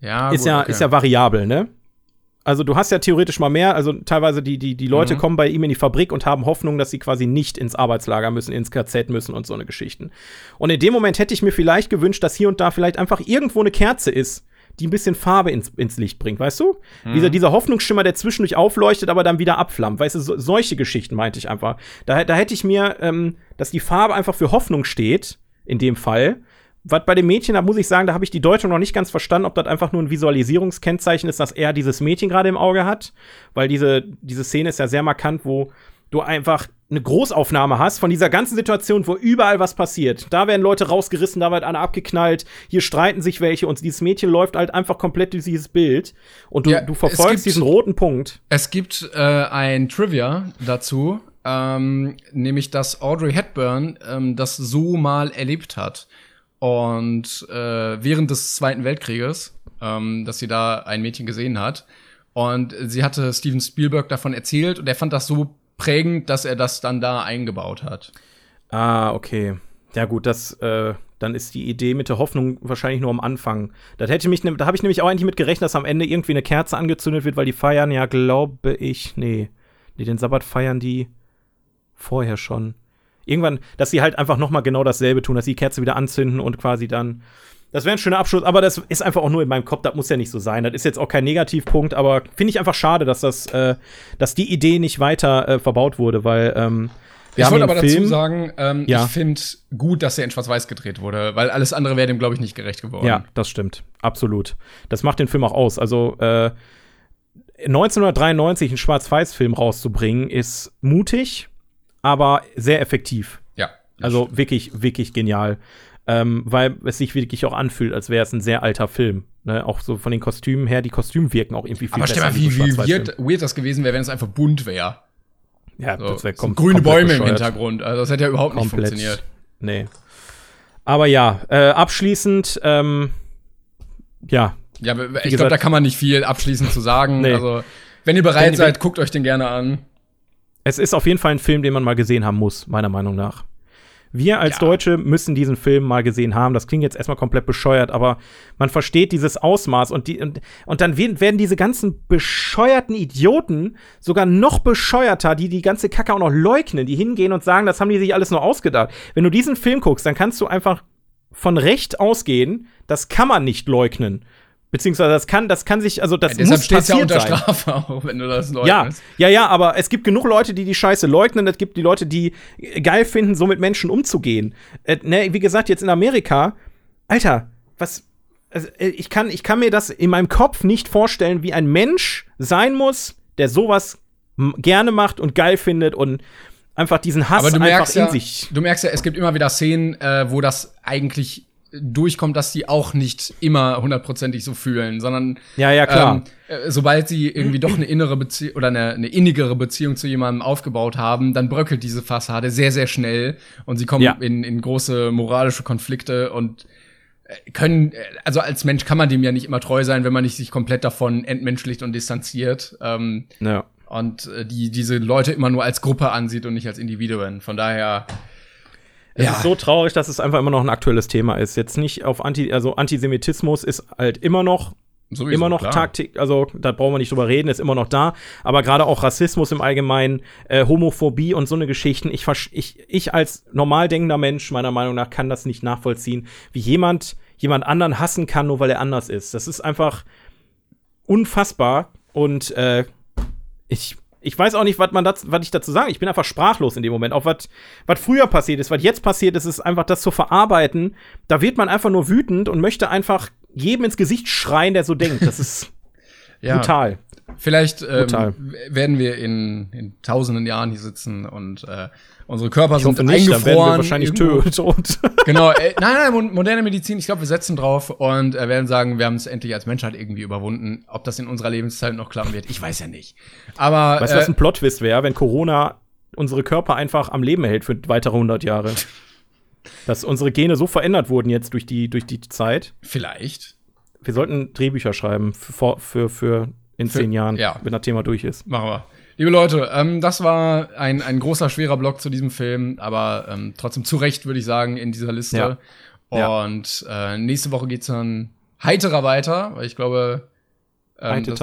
ja, ist gut, ja, okay. ist ja variabel, ne? Also du hast ja theoretisch mal mehr, also teilweise die, die, die Leute Mhm. kommen bei ihm in die Fabrik und haben Hoffnung, dass sie quasi nicht ins Arbeitslager müssen, ins KZ müssen und so eine Geschichten. Und in dem Moment hätte ich mir vielleicht gewünscht, dass hier und da vielleicht einfach irgendwo eine Kerze ist, die ein bisschen Farbe ins, ins Licht bringt, weißt du? Mhm. Dieser, dieser Hoffnungsschimmer, der zwischendurch aufleuchtet, aber dann wieder abflammt. Weißt du, so, solche Geschichten meinte ich einfach. Da, da hätte ich mir, ähm, dass die Farbe einfach für Hoffnung steht, in dem Fall. Was bei dem Mädchen, da muss ich sagen, da habe ich die Deutung noch nicht ganz verstanden, ob das einfach nur ein Visualisierungskennzeichen ist, dass er dieses Mädchen gerade im Auge hat. Weil diese, diese Szene ist ja sehr markant, wo du einfach eine Großaufnahme hast von dieser ganzen Situation, wo überall was passiert. Da werden Leute rausgerissen, da wird einer abgeknallt, hier streiten sich welche und dieses Mädchen läuft halt einfach komplett durch dieses Bild und du, Ja, du verfolgst gibt- diesen roten Punkt. Es gibt äh, ein Trivia dazu, ähm, nämlich dass Audrey Hepburn ähm, das so mal erlebt hat. Und äh, während des Zweiten Weltkrieges, ähm, dass sie da ein Mädchen gesehen hat. Und sie hatte Steven Spielberg davon erzählt und er fand das so prägend, dass er das dann da eingebaut hat. Ah, okay. Ja, gut, das, äh, dann ist die Idee mit der Hoffnung wahrscheinlich nur am Anfang. Das hätte mich, ne, da habe ich nämlich auch eigentlich mit gerechnet, dass am Ende irgendwie eine Kerze angezündet wird, weil die feiern ja, glaube ich, nee. Nee, den Sabbat feiern die vorher schon. Irgendwann, dass sie halt einfach noch mal genau dasselbe tun, dass sie die Kerze wieder anzünden und quasi dann. Das wäre ein schöner Abschluss, aber das ist einfach auch nur in meinem Kopf, das muss ja nicht so sein. Das ist jetzt auch kein Negativpunkt, aber finde ich einfach schade, dass das, äh, dass die Idee nicht weiter äh, verbaut wurde, weil ähm, wir ich wollte aber Film, dazu sagen, ähm, Ja. ich finde gut, dass er in Schwarz-Weiß gedreht wurde, weil alles andere wäre dem, glaube ich, nicht gerecht geworden. Ja, das stimmt. Absolut. Das macht den Film auch aus. Also, äh, 1993 einen Schwarz-Weiß-Film rauszubringen, ist mutig, aber sehr effektiv. Ja. Also stimmt. wirklich, wirklich genial. Ähm, weil es sich wirklich auch anfühlt, als wäre es ein sehr alter Film. Ne? Auch so von den Kostümen her, die Kostüme wirken auch irgendwie viel Aber stell besser. mal, in wie, diesem wie Schwarz-Weiß-Film. weird, weird das gewesen wäre, wenn es einfach bunt wäre. Ja, So, das wäre so grüne Bäume im bescheuert. Hintergrund. Also das hätte ja überhaupt nicht Komplett. funktioniert. Nee. Aber ja, äh, abschließend, ähm, ja, Ja, aber ich glaube, da kann man nicht viel abschließend zu sagen. Nee. Also, wenn ihr bereit Wenn- seid, guckt euch den gerne an. Es ist auf jeden Fall ein Film, den man mal gesehen haben muss, meiner Meinung nach. Wir als Ja. Deutsche müssen diesen Film mal gesehen haben. Das klingt jetzt erstmal komplett bescheuert, aber man versteht dieses Ausmaß und, die, und, und dann werden werden diese ganzen bescheuerten Idioten sogar noch bescheuerter, die die ganze Kacke auch noch leugnen, die hingehen und sagen, das haben die sich alles nur ausgedacht. Wenn du diesen Film guckst, dann kannst du einfach von Recht ausgehen, das kann man nicht leugnen. Beziehungsweise das kann, das kann sich, also das Ja, deshalb muss es ja passiert unter sein. Strafe auch, wenn du das Ja, leugnest. ja, ja, aber es gibt genug Leute, die die Scheiße leugnen. Es gibt die Leute, die geil finden, so mit Menschen umzugehen. Äh, ne, wie gesagt, jetzt in Amerika, Alter, was. Also, äh, ich, kann, ich kann mir das in meinem Kopf nicht vorstellen, wie ein Mensch sein muss, der sowas gerne macht und geil findet und einfach diesen Hass Aber du einfach merkst, in ja, sich. du merkst ja, es gibt immer wieder Szenen, äh, wo das eigentlich durchkommt, dass die auch nicht immer hundertprozentig so fühlen, sondern Ja, ja, klar. Ähm, äh, sobald sie irgendwie doch eine innere Beziehung oder eine, eine innigere Beziehung zu jemandem aufgebaut haben, dann bröckelt diese Fassade sehr, sehr schnell und sie kommen Ja. in, in große moralische Konflikte und äh, können, äh, also als Mensch kann man dem ja nicht immer treu sein, wenn man nicht sich komplett davon entmenschlicht und distanziert. Ähm, ja. und die diese Leute immer nur als Gruppe ansieht und nicht als Individuen. Von daher, Es Ja. ist so traurig, dass es einfach immer noch ein aktuelles Thema ist. Jetzt nicht auf Anti, also Antisemitismus ist halt immer noch Sowieso, immer noch. Taktik, also da brauchen wir nicht drüber reden, ist immer noch da. Aber gerade auch Rassismus im Allgemeinen, äh, Homophobie und so eine Geschichten. Ich, ich, ich als normal denkender Mensch, meiner Meinung nach, kann das nicht nachvollziehen, wie jemand jemand anderen hassen kann, nur weil er anders ist. Das ist einfach unfassbar. Und äh, ich, ich weiß auch nicht, was man das, was ich dazu sage. Ich bin einfach sprachlos in dem Moment. Auch was, was früher passiert ist, was jetzt passiert ist, ist einfach das zu verarbeiten. Da wird man einfach nur wütend und möchte einfach jedem ins Gesicht schreien, der so denkt. Das ist Ja. brutal. Vielleicht ähm, Brutal. werden wir in, in tausenden Jahren hier sitzen und äh, unsere Körper Ich sind hoffe nicht, dann werden wir eingefroren. wahrscheinlich tot. Genau, äh, nein, nein, mo- moderne Medizin, ich glaube, wir setzen drauf und äh, werden sagen, wir haben es endlich als Menschheit irgendwie überwunden. Ob das in unserer Lebenszeit noch klappen wird, ich weiß ja nicht. Aber Weißt du, was äh, ein Plot-Twist wäre, wenn Corona unsere Körper einfach am Leben hält für weitere 100 Jahre? Dass unsere Gene so verändert wurden jetzt durch die, durch die Zeit. vielleicht Wir sollten Drehbücher schreiben für, für, für in Für- zehn Jahren, ja. wenn das Thema durch ist. machen wir. Liebe Leute, ähm, das war ein, ein großer, schwerer Block zu diesem Film, aber ähm, trotzdem zu Recht, würde ich sagen, in dieser Liste. Ja. Ja. Und äh, nächste Woche geht's dann heiterer weiter, weil ich glaube, ähm, das,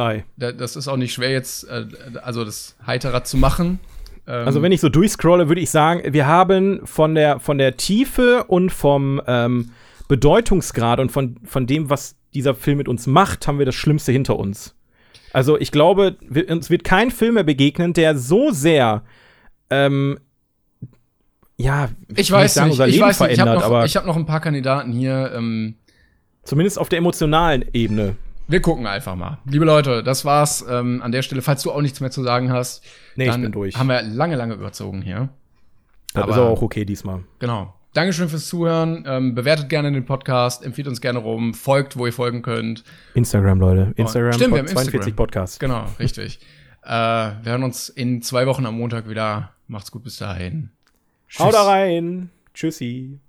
das ist auch nicht schwer jetzt, äh, also das heiterer zu machen. Ähm, Also wenn ich so durchscrolle, würde ich sagen, wir haben von der, von der Tiefe und vom ähm, Bedeutungsgrad und von, von dem, was dieser Film mit uns macht, haben wir das Schlimmste hinter uns. Also ich glaube, wir, uns wird kein Film mehr begegnen, der so sehr ähm, ja, ich weiß sagen, nicht, ich Leben weiß nicht, ich habe verändert, noch, ich hab noch ein paar Kandidaten hier. Ähm, zumindest auf der emotionalen Ebene. wir gucken einfach mal. Liebe Leute, das war's ähm, an der Stelle. Falls du auch nichts mehr zu sagen hast, Nee, ich bin durch. haben wir lange, lange überzogen hier. Das aber- ist aber auch okay diesmal. Genau. Dankeschön fürs Zuhören. Ähm, bewertet gerne den Podcast, empfiehlt uns gerne rum, folgt, wo ihr folgen könnt. Instagram, Leute. Instagram, Stimmt, wir haben 42 Instagram. Podcast. Genau, richtig. äh, wir hören uns in zwei Wochen am Montag wieder. Macht's gut bis dahin. Haut da rein. Tschüssi.